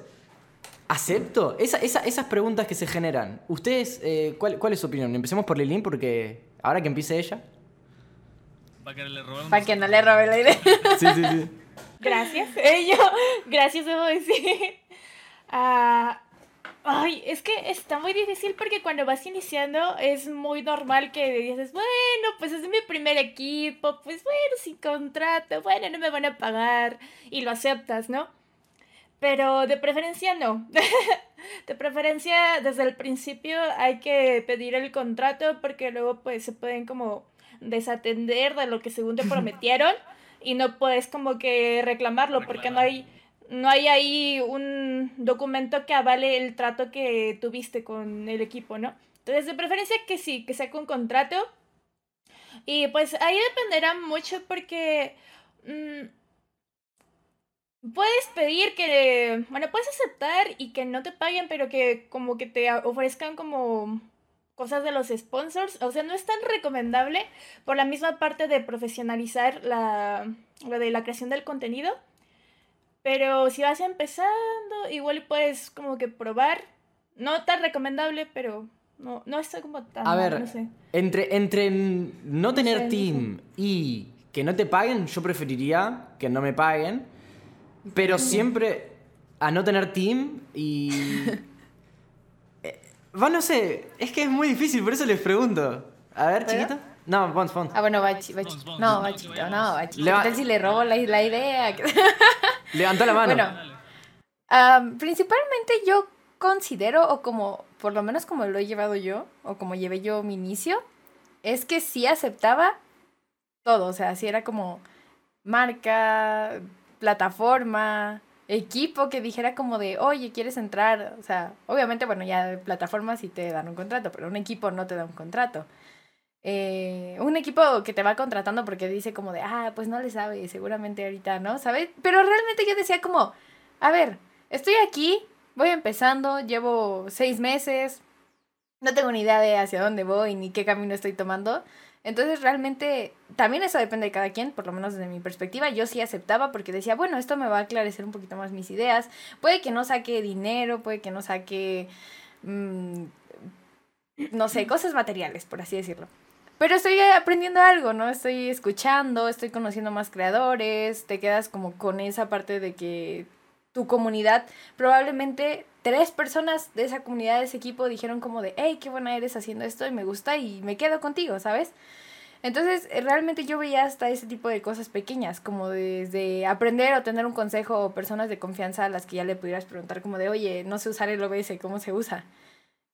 ¿Acepto? esas preguntas que se generan. ¿Ustedes, eh, cuál, cuál, es su opinión? Empecemos por Lilín porque ahora que empiece ella. Para que, le Para que no le robe la idea. sí, sí, sí. Gracias. Yo, gracias, debo decir. Ah, Ay, es que está muy difícil porque cuando vas iniciando es muy normal que dices, bueno, pues es mi primer equipo, pues bueno, sin contrato, bueno, no me van a pagar y lo aceptas, ¿no? Pero de preferencia no. de preferencia desde el principio hay que pedir el contrato porque luego pues se pueden como desatender de lo que según te prometieron y no puedes como que reclamarlo porque no hay no hay ahí un documento que avale el trato que tuviste con el equipo, ¿no? Entonces, de preferencia que sí, que sea con contrato. Y pues ahí dependerá mucho porque mm, puedes pedir que, bueno, puedes aceptar y que no te paguen, pero que como que te ofrezcan como cosas de los sponsors. O sea, no es tan recomendable por la misma parte de profesionalizar la, de la creación del contenido. Pero si vas empezando, igual puedes como que probar. No tan recomendable, pero no, no está como tan... A ver, entre, entre no tener team y que no te paguen, yo preferiría que no me paguen. Pero siempre a no tener team y... eh, bueno, no sé, es que es muy difícil, por eso les pregunto. A ver, chiquito. No, Bons, Bons. Ah, bueno, va, chiquito. No, va chiquito, no, va chiquito. si le robo la, la idea? Levantó la mano. Bueno, principalmente yo considero, o como por lo menos como lo he llevado yo, o como llevé yo mi inicio, es que sí aceptaba todo, o sea, sí era como marca, plataforma, equipo que dijera como de, oye, ¿quieres entrar? O sea, obviamente, bueno, ya de plataforma sí te dan un contrato, pero un equipo no te da un contrato. Eh, un equipo que te va contratando porque dice como de, ah, pues no le sabe, seguramente ahorita, ¿no? ¿Sabes? Pero realmente yo decía como, a ver, estoy aquí, voy empezando, llevo seis meses, no tengo ni idea de hacia dónde voy ni qué camino estoy tomando. Entonces realmente también eso depende de cada quien, por lo menos desde mi perspectiva. Yo sí aceptaba porque decía, bueno, esto me va a aclarecer un poquito más mis ideas. Puede que no saque dinero, puede que no saque, mm, no sé, cosas materiales, por así decirlo. Pero estoy aprendiendo algo, ¿no? Estoy escuchando, estoy conociendo más creadores, te quedas como con esa parte de que tu comunidad, probablemente tres personas de esa comunidad, de ese equipo, dijeron como de, hey, qué buena eres haciendo esto y me gusta y me quedo contigo, ¿sabes? Entonces, eh, realmente yo veía hasta ese tipo de cosas pequeñas, como desde aprender o tener un consejo o personas de confianza a las que ya le pudieras preguntar como de, oye, no sé usar el OBS, ¿cómo se usa?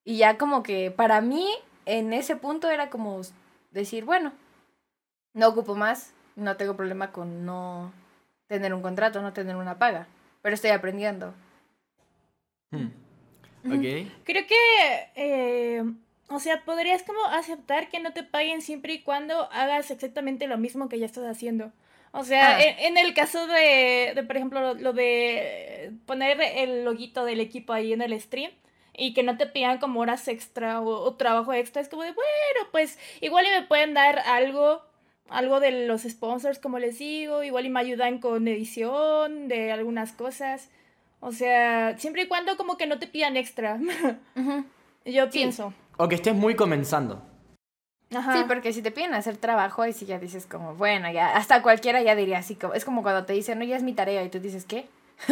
Y ya como que para mí, en ese punto era como decir, bueno, no ocupo más, no tengo problema con no tener un contrato, no tener una paga pero estoy aprendiendo. Hmm. Ok. Creo que, eh, o sea, podrías como aceptar que no te paguen siempre y cuando hagas exactamente lo mismo que ya estás haciendo. O sea, ah. en, el caso de, de por ejemplo, lo, de poner el loguito del equipo ahí en el stream y que no te pidan como horas extra o, o trabajo extra, es como de, bueno, pues igual y me pueden dar algo algo de los sponsors, como les digo, igual y me ayudan con edición de algunas cosas. O sea, siempre y cuando como que no te pidan extra. Yo pienso. O que estés muy comenzando. Ajá. Sí, porque si te piden hacer trabajo, y si ya dices como, bueno, ya, hasta cualquiera ya diría así, como, es como cuando te dicen, no, ya es mi tarea, y tú dices, ¿qué?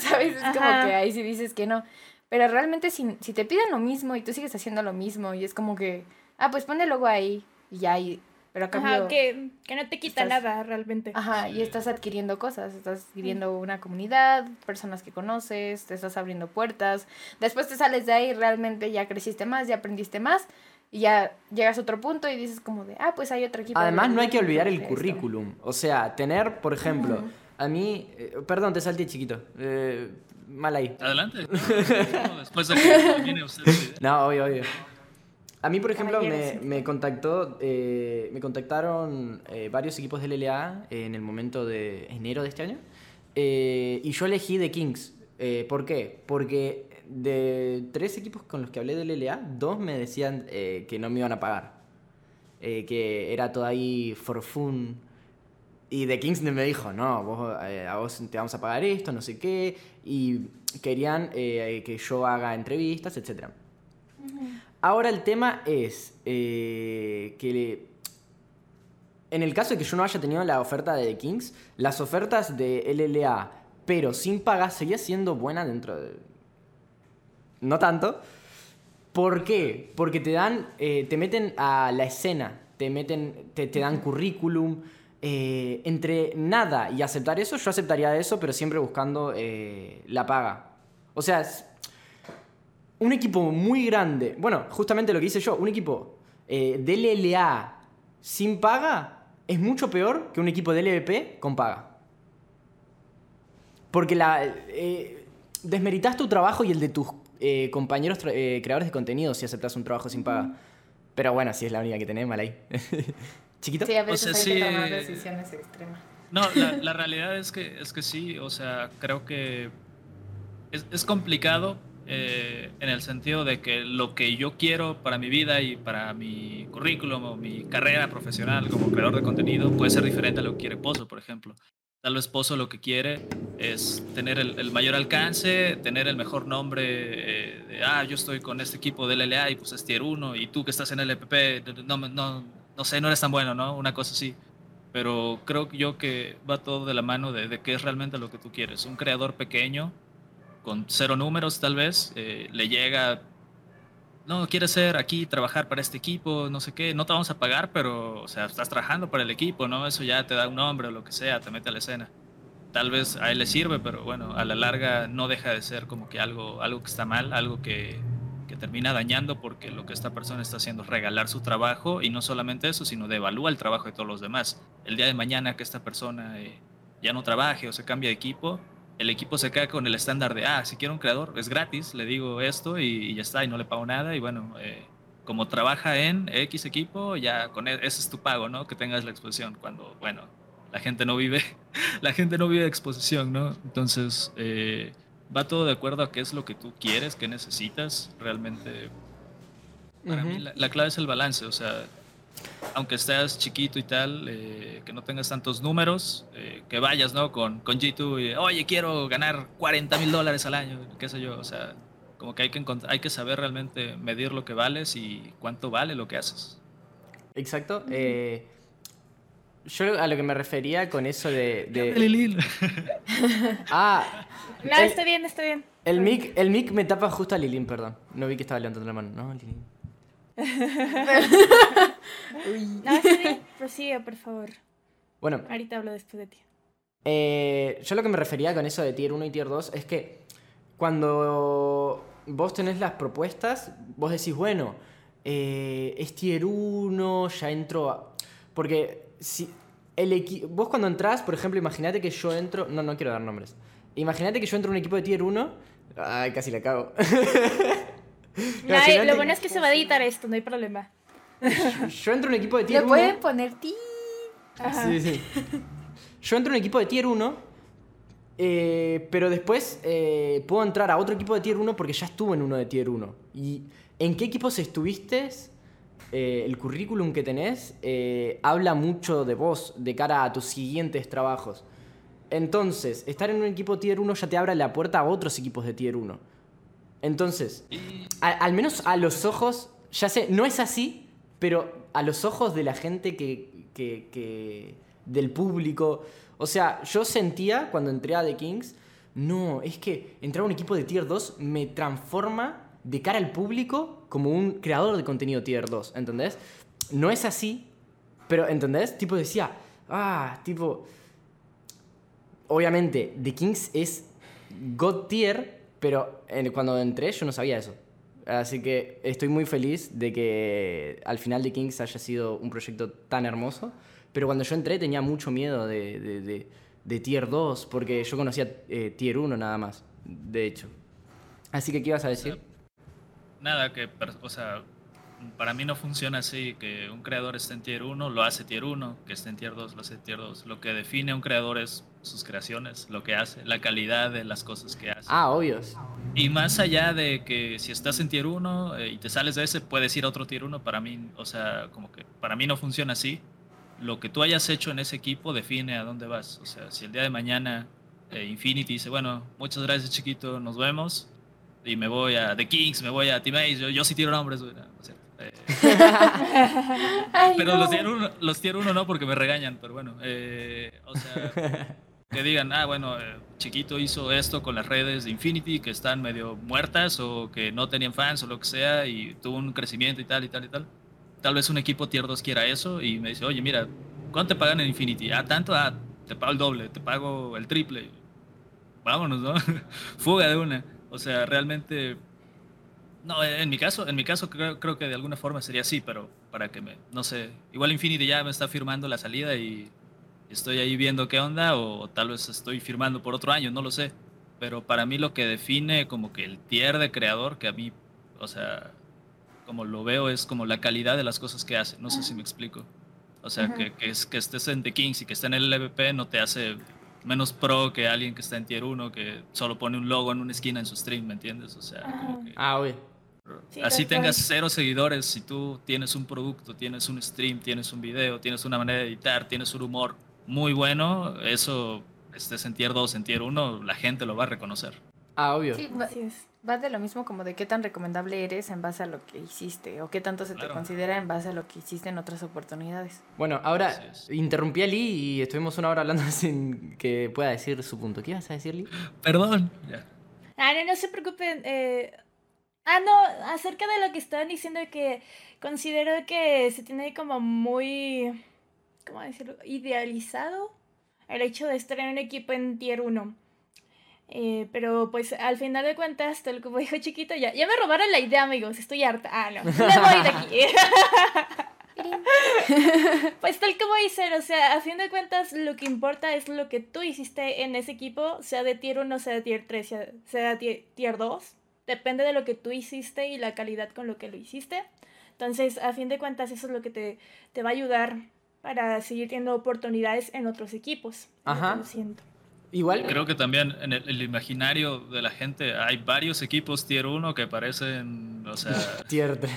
¿Sabes? Es como que ahí sí dices que no. Pero realmente si, si te piden lo mismo y tú sigues haciendo lo mismo, y es como que, ah, pues pon el logo ahí, y ya, y pero Ajá, que, no te quita nada realmente. Ajá, y estás adquiriendo cosas, estás adquiriendo una comunidad, personas que conoces, te estás abriendo puertas. Después te sales de ahí, realmente ya creciste más, ya aprendiste más. Y ya llegas a otro punto y dices como de, ah, pues hay otro equipo. Además, no hay que olvidar el currículum. O sea, tener, por ejemplo, a mí... Eh, perdón, te salté chiquito. Eh, mal ahí. Adelante. después de que viene usted. No, obvio, obvio. A mí, por ejemplo, me, me, contactó, eh, me contactaron eh, varios equipos del LA en el momento de enero de este año. Eh, y yo elegí The Kings. ¿Por qué? Porque de tres equipos con los que hablé del LA, dos me decían que no me iban a pagar. que era todo ahí for fun. Y The Kings me dijo, no, vos, a vos te vamos a pagar esto, no sé qué. Y querían que yo haga entrevistas, etc. Ahora el tema es eh, que en el caso de que yo no haya tenido la oferta de The Kings, las ofertas de LLA, pero sin pagar, seguía siendo buena dentro de... No tanto. ¿Por qué? Porque te dan, eh, te meten a la escena, te meten, te, dan currículum. Eh, entre nada y aceptar eso, yo aceptaría eso, pero siempre buscando la paga. O sea, un equipo muy grande, bueno, justamente lo que hice yo, un equipo eh, de LLA sin paga es mucho peor que un equipo de LVP con paga. Porque la, eh, desmeritas tu trabajo y el de tus eh, compañeros creadores de contenido si aceptas un trabajo sin paga. Pero bueno, si es la única que tenés, mal ahí. ¿Chiquito? Sí, a veces hay que tomar decisiones extremas. No, la, la, realidad es que, es que sí, o sea, creo que es, es complicado eh, en el sentido de que lo que yo quiero para mi vida y para mi currículum o mi carrera profesional como creador de contenido puede ser diferente a lo que quiere Pozo, por ejemplo. Tal vez Pozo lo que quiere es tener el, mayor alcance, tener el mejor nombre eh, de, ah, yo estoy con este equipo del LA y pues es tier 1 y tú que estás en el LPP, no, no, no sé, no eres tan bueno, ¿no? Una cosa así. Pero creo yo que va todo de la mano de, de qué es realmente lo que tú quieres. Un creador pequeño con cero números tal vez, eh, le llega, no, quieres ser aquí, trabajar para este equipo, no sé qué, no te vamos a pagar, pero, o sea, estás trabajando para el equipo, ¿no? Eso ya te da un nombre o lo que sea, te mete a la escena. Tal vez a él le sirve, pero bueno, a la larga no deja de ser como que algo, algo que está mal, algo que, que termina dañando porque lo que esta persona está haciendo es regalar su trabajo y no solamente eso, sino devalúa el trabajo de todos los demás. El día de mañana que esta persona eh, ya no trabaje o se cambie de equipo, el equipo se queda con el estándar de, ah, si quiero un creador, es gratis, le digo esto y, ya está, y no le pago nada. Y bueno, eh, como trabaja en X equipo, ya con e, ese es tu pago, ¿no? Que tengas la exposición. Cuando, bueno, la gente no vive, la gente no vive de exposición, ¿no? Entonces, eh, va todo de acuerdo a qué es lo que tú quieres, qué necesitas. Realmente, para mí la, clave es el balance, o sea, aunque estés chiquito y tal, eh, que no tengas tantos números, eh, que vayas, ¿no? Con, con G2 y, oye, quiero ganar 40 mil dólares al año, qué sé yo, o sea, como que hay que, hay que saber realmente medir lo que vales y cuánto vale lo que haces. Exacto. Eh, yo a lo que me refería con eso de... de... ah. No, está bien, está bien. El mic, el mic me tapa justo a Lilín, perdón. No vi que estaba levantando la mano. No, Lilín. No, está bien. Prosigue, por favor. Bueno. Ahorita hablo después de ti. Eh, yo lo que me refería con eso de tier 1 y tier 2 es que cuando vos tenés las propuestas, vos decís, bueno, eh, es tier 1, ya entro a... Porque si el vos cuando entras, por ejemplo, imagínate que yo entro... No, no quiero dar nombres. Imagínate que yo entro a un equipo de tier 1... Ay, casi la cago. lo bueno es que se va a editar esto, no hay problema. Yo, entro a un equipo de tier 1... Le pueden poner ti. Sí, sí. Yo entro a un equipo de tier 1 eh, pero después eh, puedo entrar a otro equipo de tier 1 porque ya estuve en uno de tier 1. ¿Y en qué equipos estuviste? Eh, el currículum que tenés habla mucho de vos de cara a tus siguientes trabajos. Entonces, estar en un equipo tier 1 ya te abre la puerta a otros equipos de tier 1. Entonces, al menos a los ojos, ya sé, no es así, pero a los ojos de la gente que, que del público, o sea, yo sentía cuando entré a The Kings, no, es que entrar a un equipo de tier 2 me transforma de cara al público como un creador de contenido tier 2, ¿entendés? No es así, pero ¿entendés? Tipo decía, ah, tipo... Obviamente, The Kings es God tier, pero cuando entré yo no sabía eso. Así que estoy muy feliz de que al final The Kings haya sido un proyecto tan hermoso. Pero cuando yo entré tenía mucho miedo de, Tier 2, porque yo conocía eh, Tier 1 nada más, de hecho. Así que, ¿qué ibas a decir? Nada, que, o sea, para mí no funciona así, que un creador esté en Tier 1, lo hace Tier 1, que esté en Tier 2, lo hace Tier 2. Lo que define a un creador es sus creaciones, lo que hace, la calidad de las cosas que hace. Ah, obvios. Y más allá de que si estás en Tier 1 eh, y te sales de ese, puedes ir a otro Tier 1, para mí, o sea, como que para mí no funciona así lo que tú hayas hecho en ese equipo define a dónde vas. O sea, si el día de mañana eh, Infinity dice, bueno, muchas gracias chiquito, nos vemos, y me voy a The Kings, me voy a Team Ace, yo, yo sí tiro nombres, eh, pero los tier, uno, los tier uno no porque me regañan, pero bueno, eh, o sea, que digan, ah, bueno, chiquito hizo esto con las redes de Infinity que están medio muertas o que no tenían fans o lo que sea y tuvo un crecimiento y tal y tal y tal tal vez un equipo tier 2 quiera eso y me dice, oye, mira, ¿cuánto te pagan en Infinity? Ah, tanto, ah, te pago el doble, te pago el triple. Vámonos, ¿no? Fuga de una. O sea, realmente... No, en mi caso, en mi caso creo, creo, que de alguna forma sería así, pero para que me, no sé, igual Infinity ya me está firmando la salida y estoy ahí viendo qué onda o tal vez estoy firmando por otro año, no lo sé. Pero para mí lo que define como que el tier de creador, que a mí, o sea, como lo veo, es como la calidad de las cosas que hace. No sé si me explico. O sea, que, que, es, que estés en The Kings y que esté en el LVP no te hace menos pro que alguien que está en Tier 1 que solo pone un logo en una esquina en su stream, ¿me entiendes? O sea, ah, así tengas cero seguidores, si tú tienes un producto, tienes un stream, tienes un video, tienes una manera de editar, tienes un humor muy bueno, eso estés en Tier 2, en Tier 1, la gente lo va a reconocer. Ah, obvio. Sí, va, de lo mismo como de qué tan recomendable eres en base a lo que hiciste o qué tanto se te considera en base a lo que hiciste en otras oportunidades. Bueno, ahora interrumpí a Lee y estuvimos una hora hablando sin que pueda decir su punto. ¿Qué ibas a decir, Lee? Perdón. Ah, no, no se preocupen. Eh... Ah, no, acerca de lo que estaban diciendo que considero que se tiene como muy, ¿cómo decirlo? Idealizado el hecho de estar en un equipo en tier 1 Eh, pero pues al final de cuentas, tal como dijo chiquito, ya, ya me robaron la idea, amigos, estoy harta. Ah, no, me voy de aquí. pues tal como dicen, o sea, a fin de cuentas lo que importa es lo que tú hiciste en ese equipo, sea de tier 1, sea de tier 3, sea de tier 2. Depende de lo que tú hiciste y la calidad con lo que lo hiciste. Entonces, a fin de cuentas, eso es lo que te, te va a ayudar para seguir teniendo oportunidades en otros equipos. Ajá. Lo siento. Igual. Creo que también en el, imaginario de la gente hay varios equipos tier 1 que parecen, o sea... tier 3.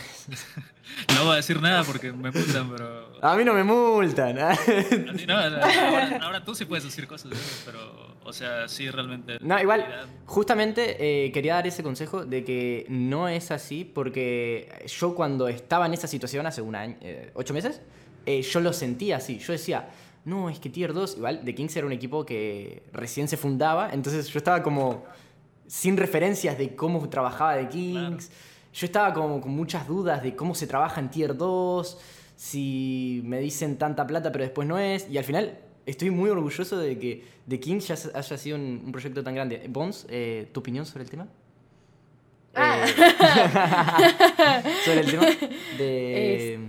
no voy a decir nada porque me multan, pero... A mí no me multan. no, ahora, tú sí puedes decir cosas, pero, o sea, sí realmente... No, igual, justamente eh, quería dar ese consejo de que no es así porque yo cuando estaba en esa situación hace un año, eh, ocho meses, eh, yo lo sentía así. Yo decía no, es que Tier 2, igual, The Kings era un equipo que recién se fundaba, entonces yo estaba como sin referencias de cómo trabajaba The Kings. Yo estaba como con muchas dudas de cómo se trabaja en Tier 2, si me dicen tanta plata pero después no es. Y al final estoy muy orgulloso de que The Kings ya haya sido un, proyecto tan grande. Bones, eh, ¿tu opinión sobre el tema? Ah. Eh, sobre el tema de,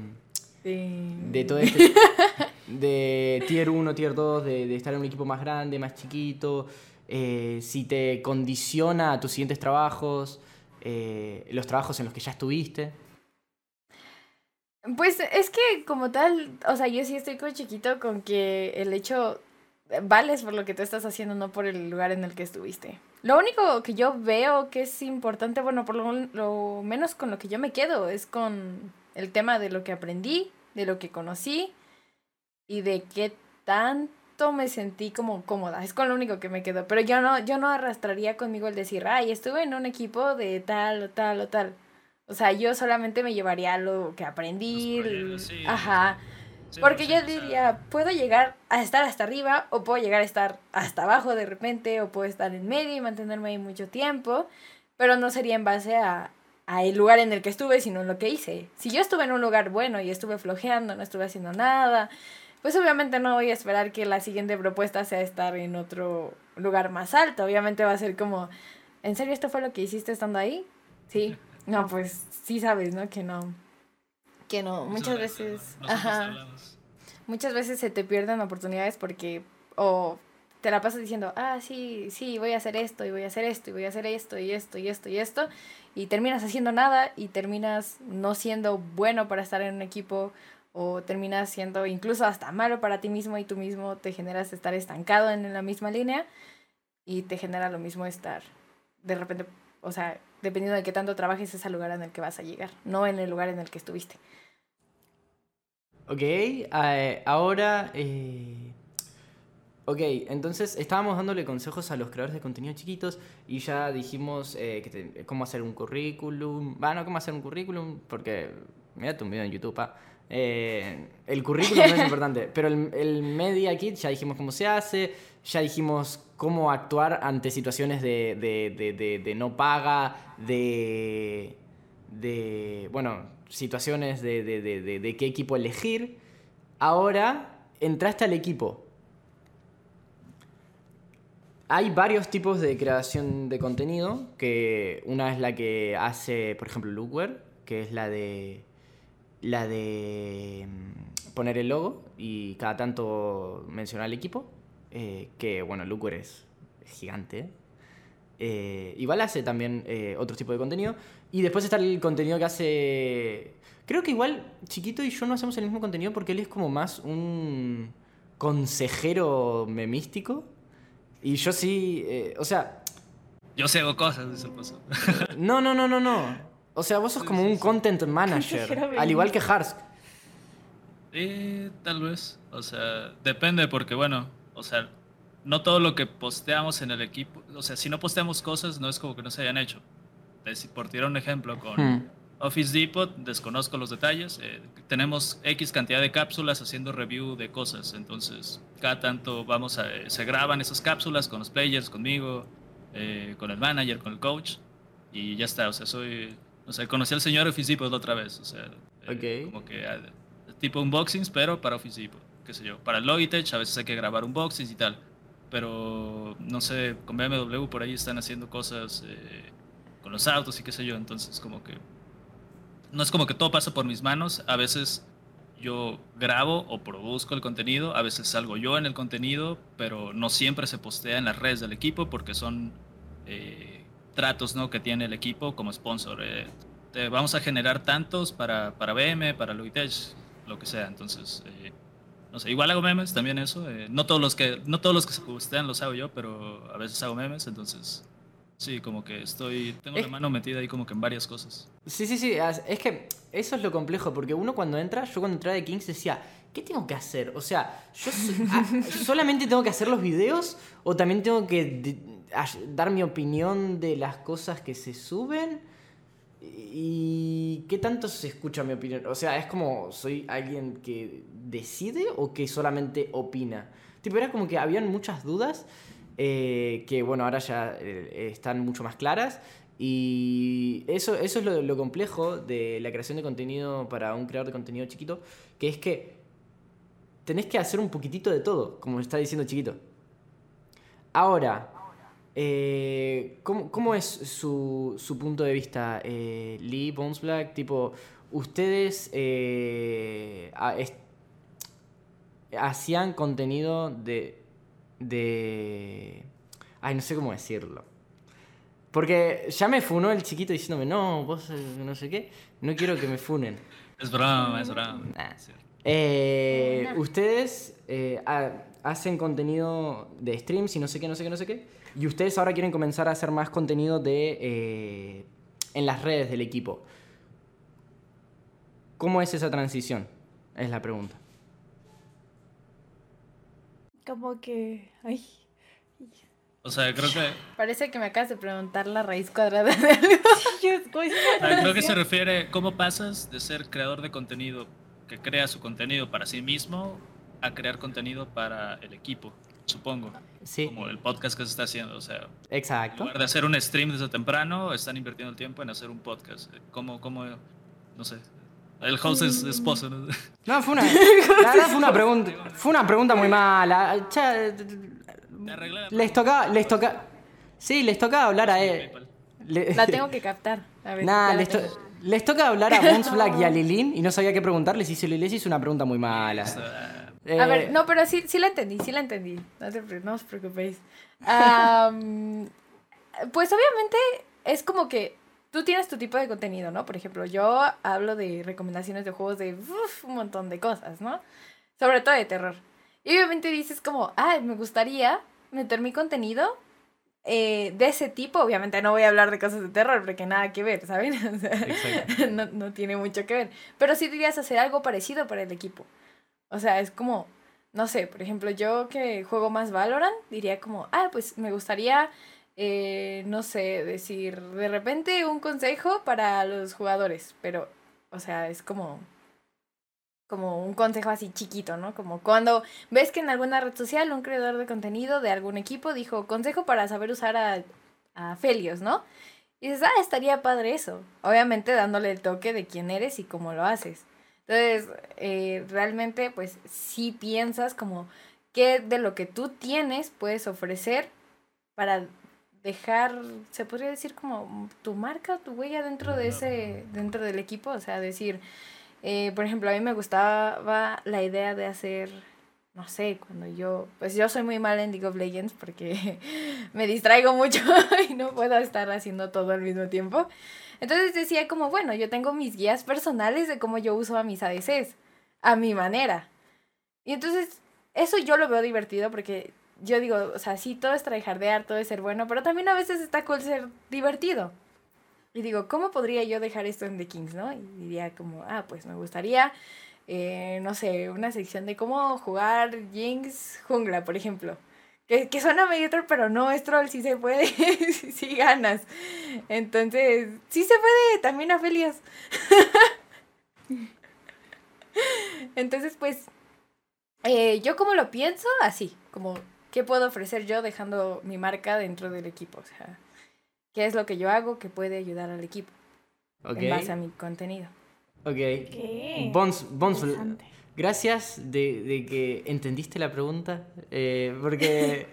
de todo este de tier 1, tier 2, de, estar en un equipo más grande, más chiquito, eh, si te condiciona a tus siguientes trabajos, eh, los trabajos en los que ya estuviste. Pues es que como tal, o sea, yo sí estoy con chiquito con que el hecho vales por lo que tú estás haciendo, no por el lugar en el que estuviste. Lo único que yo veo que es importante, bueno, por lo, lo menos con lo que yo me quedo, es con el tema de lo que aprendí, de lo que conocí y de qué tanto me sentí como cómoda. Es con lo único que me quedó. Pero yo no, yo no arrastraría conmigo el decir, ay, estuve en un equipo de tal o tal o tal. O sea, yo solamente me llevaría lo que aprendí. Ajá. Porque yo diría, puedo llegar a estar hasta arriba o puedo llegar a estar hasta abajo de repente o puedo estar en medio y mantenerme ahí mucho tiempo, pero no sería en base a, a el lugar en el que estuve, sino en lo que hice. Si yo estuve en un lugar bueno y estuve flojeando, no estuve haciendo nada, pues obviamente no voy a esperar que la siguiente propuesta sea estar en otro lugar más alto. Obviamente va a ser como, ¿en serio esto fue lo que hiciste estando ahí? Sí. No, pues sí sabes, ¿no? Que no. Que no. Muchas veces. ajá. Muchas veces se te pierden oportunidades porque. O te la pasas diciendo, ah, sí, sí, voy a hacer esto, y voy a hacer esto, y voy a hacer esto, y esto, y esto, y esto. Y terminas haciendo nada y terminas no siendo bueno para estar en un equipo o terminas siendo incluso hasta malo para ti mismo y tú mismo te generas estar estancado en la misma línea y te genera lo mismo estar de repente, o sea, dependiendo de qué tanto trabajes es el lugar en el que vas a llegar, no en el lugar en el que estuviste. Ok, eh, ahora... Eh, ok, entonces estábamos dándole consejos a los creadores de contenido chiquitos y ya dijimos eh, cómo hacer un currículum. Bueno, cómo hacer un currículum, porque mira un video en YouTube, ah. Eh, el currículum no es importante, pero el, el, Media Kit ya dijimos cómo se hace, ya dijimos cómo actuar ante situaciones de, de, de, de no paga, de, de, bueno, situaciones de, qué equipo elegir. Ahora entraste al equipo. Hay varios tipos de creación de contenido, que una es la que hace, por ejemplo, Lookware, que es la de la de mm, poner el logo y cada tanto mencionar al equipo, eh, que bueno, Lucur es gigante. Eh, igual hace también eh, otro tipo de contenido. Y después está el contenido que hace... Creo que igual Chiquito y yo no hacemos el mismo contenido porque él es como más un consejero memístico. Y yo sí, o sea... Yo sé cosas, eso pasó. no, no, no, no, no. O sea, vos sos como un content manager, al igual que Harsk. Eh, tal vez. O sea, depende porque, bueno, o sea, no todo lo que posteamos en el equipo, o sea, si no posteamos cosas, no es como que no se hayan hecho. Por tirar un ejemplo con hmm. Office Depot, desconozco los detalles, eh, tenemos X cantidad de cápsulas haciendo review de cosas, entonces cada tanto vamos a, se graban esas cápsulas con los players, conmigo, eh, con el manager, con el coach, y ya está, o sea, soy o sea, conocí al señor Office Depot otra vez. O sea, eh, como que ah, tipo unboxings, pero para Office Depot. Qué sé yo. Para Logitech a veces hay que grabar unboxings y tal. pero no sé, con BMW por ahí están haciendo cosas eh, con los autos y qué sé yo, entonces como que no es como que todo pasa por mis manos, a veces yo grabo o produzco el contenido, a veces salgo yo en el contenido, pero no siempre se postea en las redes del equipo porque son eh, tratos ¿no? que tiene el equipo como sponsor. Eh, te vamos a generar tantos para, para BM, para Logitech, lo que sea. Entonces, eh, no sé, igual hago memes, también eso. no, todos los que, no todos los que se postean los hago yo, pero a veces hago memes, entonces Sí, como que estoy, tengo la mano metida ahí como que en varias cosas. Sí, sí, sí, es que eso es lo complejo, porque uno cuando entra, yo cuando entré de Kings decía, ¿qué tengo que hacer? O sea, ¿yo ah, solamente tengo que hacer los videos o también tengo que dar mi opinión de las cosas que se suben? ¿Y qué tanto se escucha mi opinión? O sea, es como, ¿soy alguien que decide o que solamente opina? Tipo, era como que habían muchas dudas eh, que bueno, ahora ya eh, están mucho más claras. Y eso, eso es lo, complejo de la creación de contenido para un creador de contenido chiquito, que es que tenés que hacer un poquitito de todo, como está diciendo chiquito. Ahora, eh, ¿cómo, es su, su, punto de vista, Lee, Bones Black? Tipo, ustedes hacían contenido de de... Ay, no sé cómo decirlo. Porque ya me funó el chiquito diciéndome, no, vos eh, no sé qué, no quiero que me funen. Es broma, es broma. Eh, ustedes eh, hacen contenido de streams y no sé qué, no sé qué, no sé qué. Y ustedes ahora quieren comenzar a hacer más contenido de en las redes del equipo. ¿Cómo es esa transición? Es la pregunta como que, ay. O sea, creo que... Parece que me acabas de preguntar la raíz cuadrada de algo. creo que se refiere cómo pasas de ser creador de contenido que crea su contenido para sí mismo a crear contenido para el equipo, supongo. Sí. Como el podcast que se está haciendo, o sea. Exacto. En lugar de hacer un stream desde temprano, están invirtiendo el tiempo en hacer un podcast. ¿Cómo, cómo no sé, el host es esposo, ¿no? No, fue una. La verdad fue una pregunta. Fue una pregunta muy mala. les toca. Les toca. Sí, les toca hablar a él. La tengo que captar. A ver, nah, les, les, toca hablar a Bones Black y a Lilin y no sabía qué preguntarles y se les hizo una pregunta muy mala. A ver, eh, no, pero sí, sí la entendí, sí la entendí. No, os preocupéis. pues obviamente es como que tú tienes tu tipo de contenido, ¿no? Por ejemplo, yo hablo de recomendaciones de juegos de un montón de cosas, ¿no? Sobre todo de terror. Y obviamente dices como, ah, me gustaría meter mi contenido eh, de ese tipo. Obviamente no voy a hablar de cosas de terror porque nada que ver, ¿saben? O sea, no, no tiene mucho que ver. Pero sí dirías hacer algo parecido para el equipo. O sea, es como, no sé, por ejemplo, yo que juego más Valorant, diría como, ah, pues me gustaría eh, no sé, decir de repente un consejo para los jugadores, pero, o sea, es como, como un consejo así chiquito, ¿no? Como cuando ves que en alguna red social un creador de contenido de algún equipo dijo consejo para saber usar a, a Felios, ¿no? Y dices, ah, estaría padre eso. Obviamente dándole el toque de quién eres y cómo lo haces. Entonces, eh, realmente, pues sí piensas como qué de lo que tú tienes puedes ofrecer para dejar, se podría decir como tu marca, tu huella dentro de ese, dentro del equipo, o sea, decir, eh, por ejemplo, a mí me gustaba la idea de hacer, no sé, cuando yo, pues yo soy muy mal en League of Legends porque me distraigo mucho y no puedo estar haciendo todo al mismo tiempo. Entonces decía como, bueno, yo tengo mis guías personales de cómo yo uso a mis ADCs, a mi manera. Y entonces, eso yo lo veo divertido porque yo digo, o sea, sí, todo es tryhardear, todo es ser bueno, pero también a veces está cool ser divertido. Y digo, ¿cómo podría yo dejar esto en The Kings, no? Y diría como, ah, pues me gustaría, eh, no sé, una sección de cómo jugar Jinx jungla, por ejemplo. Que, que suena medio troll, pero no, es troll, sí se puede, sí, ganas. Entonces, sí se puede, también a Felias. Entonces, pues, eh, yo como lo pienso, así, como ¿qué puedo ofrecer yo dejando mi marca dentro del equipo? O sea, ¿qué es lo que yo hago que puede ayudar al equipo en base a mi contenido? Ok. Bons, Bons, gracias de, de, que entendiste la pregunta, eh, porque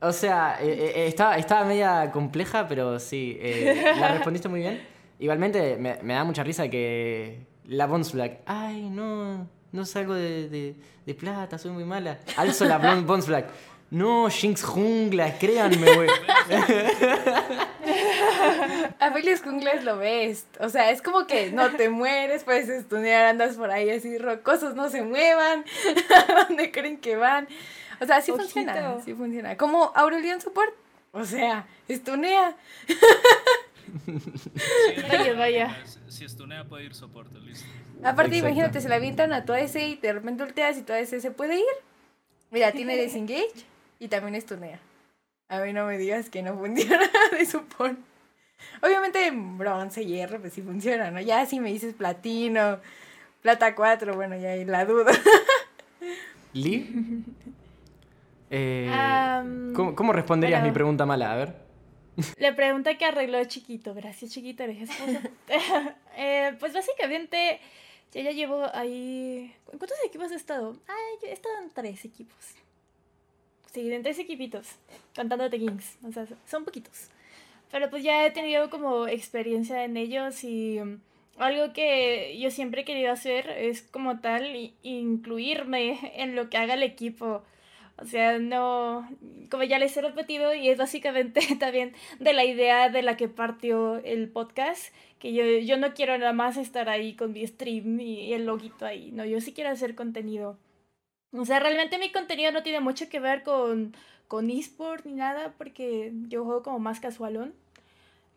O sea, eh, eh, eh, estaba, estaba media compleja, pero sí, eh, la respondiste muy bien. Igualmente me, me da mucha risa que la Bones Black, ay, no, no salgo de, de- de plata, soy muy mala. Alzo la Bon- Bones Black, no, Jinx Jungla, créanme, güey. A Feliz Jungles lo ves. O sea, es como que no te mueres, puedes estudiar, andas por ahí así rocosos, no se muevan. ¿A dónde creen que van? O sea, sí Ojito. funciona. Sí funciona. Como Aurelion Support. O sea, estunea. Vaya, vaya. Si estunea puede ir soporte, listo. Aparte, Exacto. imagínate, se la avientan a tu AS y de repente ulteas y tu AS se puede ir. Mira, tiene disengage y también estunea. A mí no me digas que no funciona de support. Obviamente en bronce, hierro, pues sí funciona, ¿no? Ya si me dices platino, plata 4, bueno, ya ahí la duda. Lee, eh, Am, ¿cómo, cómo responderías bueno. mi pregunta mala? A ver. La pregunta que arregló Chiquito, gracias Chiquito, eres esposo. Eh, pues básicamente, yo ya llevo ahí... ¿En cuántos equipos he estado? Ay, yo he estado en tres equipos. Sí, en tres equipitos, contándote Kings, o sea, son poquitos. Pero pues ya he tenido como experiencia en ellos y mm, algo que yo siempre he querido hacer es como tal incluirme en lo que haga el equipo. O sea, no, como ya les he repetido, y es básicamente también de la idea de la que partió el podcast, que yo, yo no quiero nada más estar ahí con mi stream y el loguito ahí, no, yo sí quiero hacer contenido. O sea, realmente mi contenido no tiene mucho que ver con, con eSport ni nada, porque yo juego como más casualón.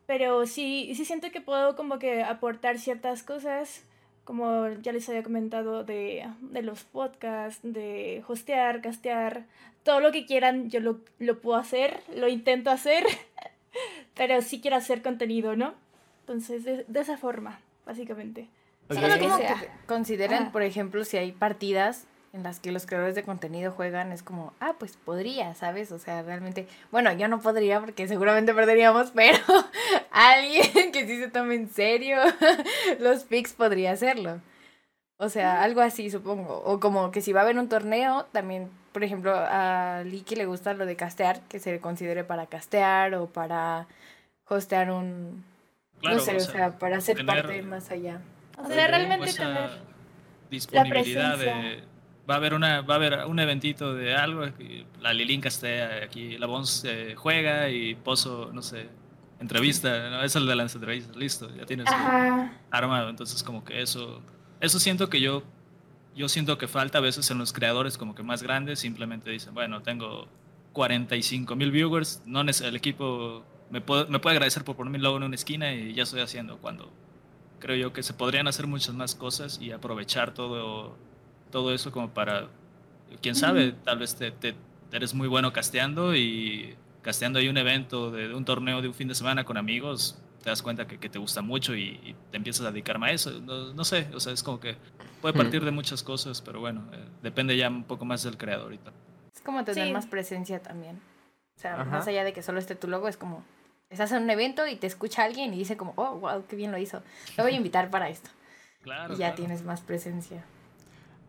Pero sí, sí siento que puedo como que aportar ciertas cosas, como ya les había comentado, de, de los podcasts, de hostear, castear, todo lo que quieran yo lo, lo puedo hacer, lo intento hacer, pero sí quiero hacer contenido, ¿no? Entonces, de, de esa forma, básicamente. Ok. Solo como que consideren, por ejemplo, si hay partidas en las que los creadores de contenido juegan, es como, ah, pues podría, ¿sabes? O sea, realmente, bueno, yo no podría porque seguramente perderíamos, pero alguien que sí se tome en serio los picks podría hacerlo. O sea, algo así, supongo. O como que si va a haber un torneo, también, por ejemplo, a Liki le gusta lo de castear, que se le considere para castear o para hostear un... Claro, no sé, o sea, para ser tener- parte más allá. O sea, realmente tener... disponibilidad de presencia. Va a haber una va a haber un eventito de algo la Lilin castea aquí la Bons eh, juega y Pozo no sé entrevista ¿no? es el de las entrevistas listo ya tienes armado entonces como que eso eso siento que yo yo siento que falta a veces en los creadores como que más grandes simplemente dicen bueno tengo 45 mil viewers no el equipo me puede, me puede agradecer por poner mi logo en una esquina y ya estoy haciendo cuando creo yo que se podrían hacer muchas más cosas y aprovechar todo, todo eso como para, quién sabe, tal vez te, te- eres muy bueno casteando y casteando ahí un evento de, de un torneo de un fin de semana con amigos, te das cuenta que, que te gusta mucho y, y te empiezas a dedicar más a eso. No, no sé, o sea, es como que puede partir de muchas cosas, pero bueno, eh, depende ya un poco más del creador ahorita. Es como tener Sí. más presencia también. O sea, Ajá. más allá de que solo esté tu logo, es como, estás en un evento y te escucha alguien y dice como, oh, wow, qué bien lo hizo. Lo voy a invitar para esto. Claro. y ya claro. tienes más presencia.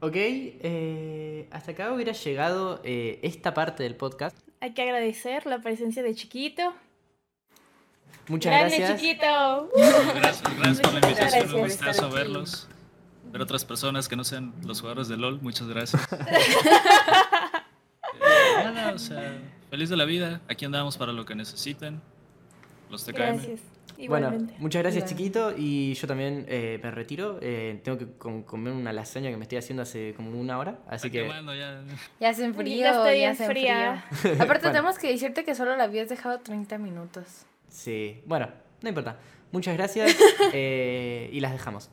Ok, eh, hasta acá hubiera llegado eh, esta parte del podcast. Hay que agradecer la presencia de Chiquito. Muchas Grande gracias. Chiquito. Gracias, gracias por la invitación, Gracias un gustazo verlos. Ver otras personas que no sean los jugadores de LOL, muchas gracias. Eh, nada, o sea, feliz de la vida, aquí andamos para lo que necesiten. Los TKM. Gracias. Bueno, muchas gracias chiquito y yo también eh, me retiro. Eh, tengo que com- comer una lasaña que me estoy haciendo hace como una hora, así Está que ya. Ya se enfrío, Ya estoy ya en se fría. Aparte, Bueno. tenemos que decirte que solo la habías dejado 30 minutos. sí. Bueno, no importa. Muchas gracias eh, y las dejamos.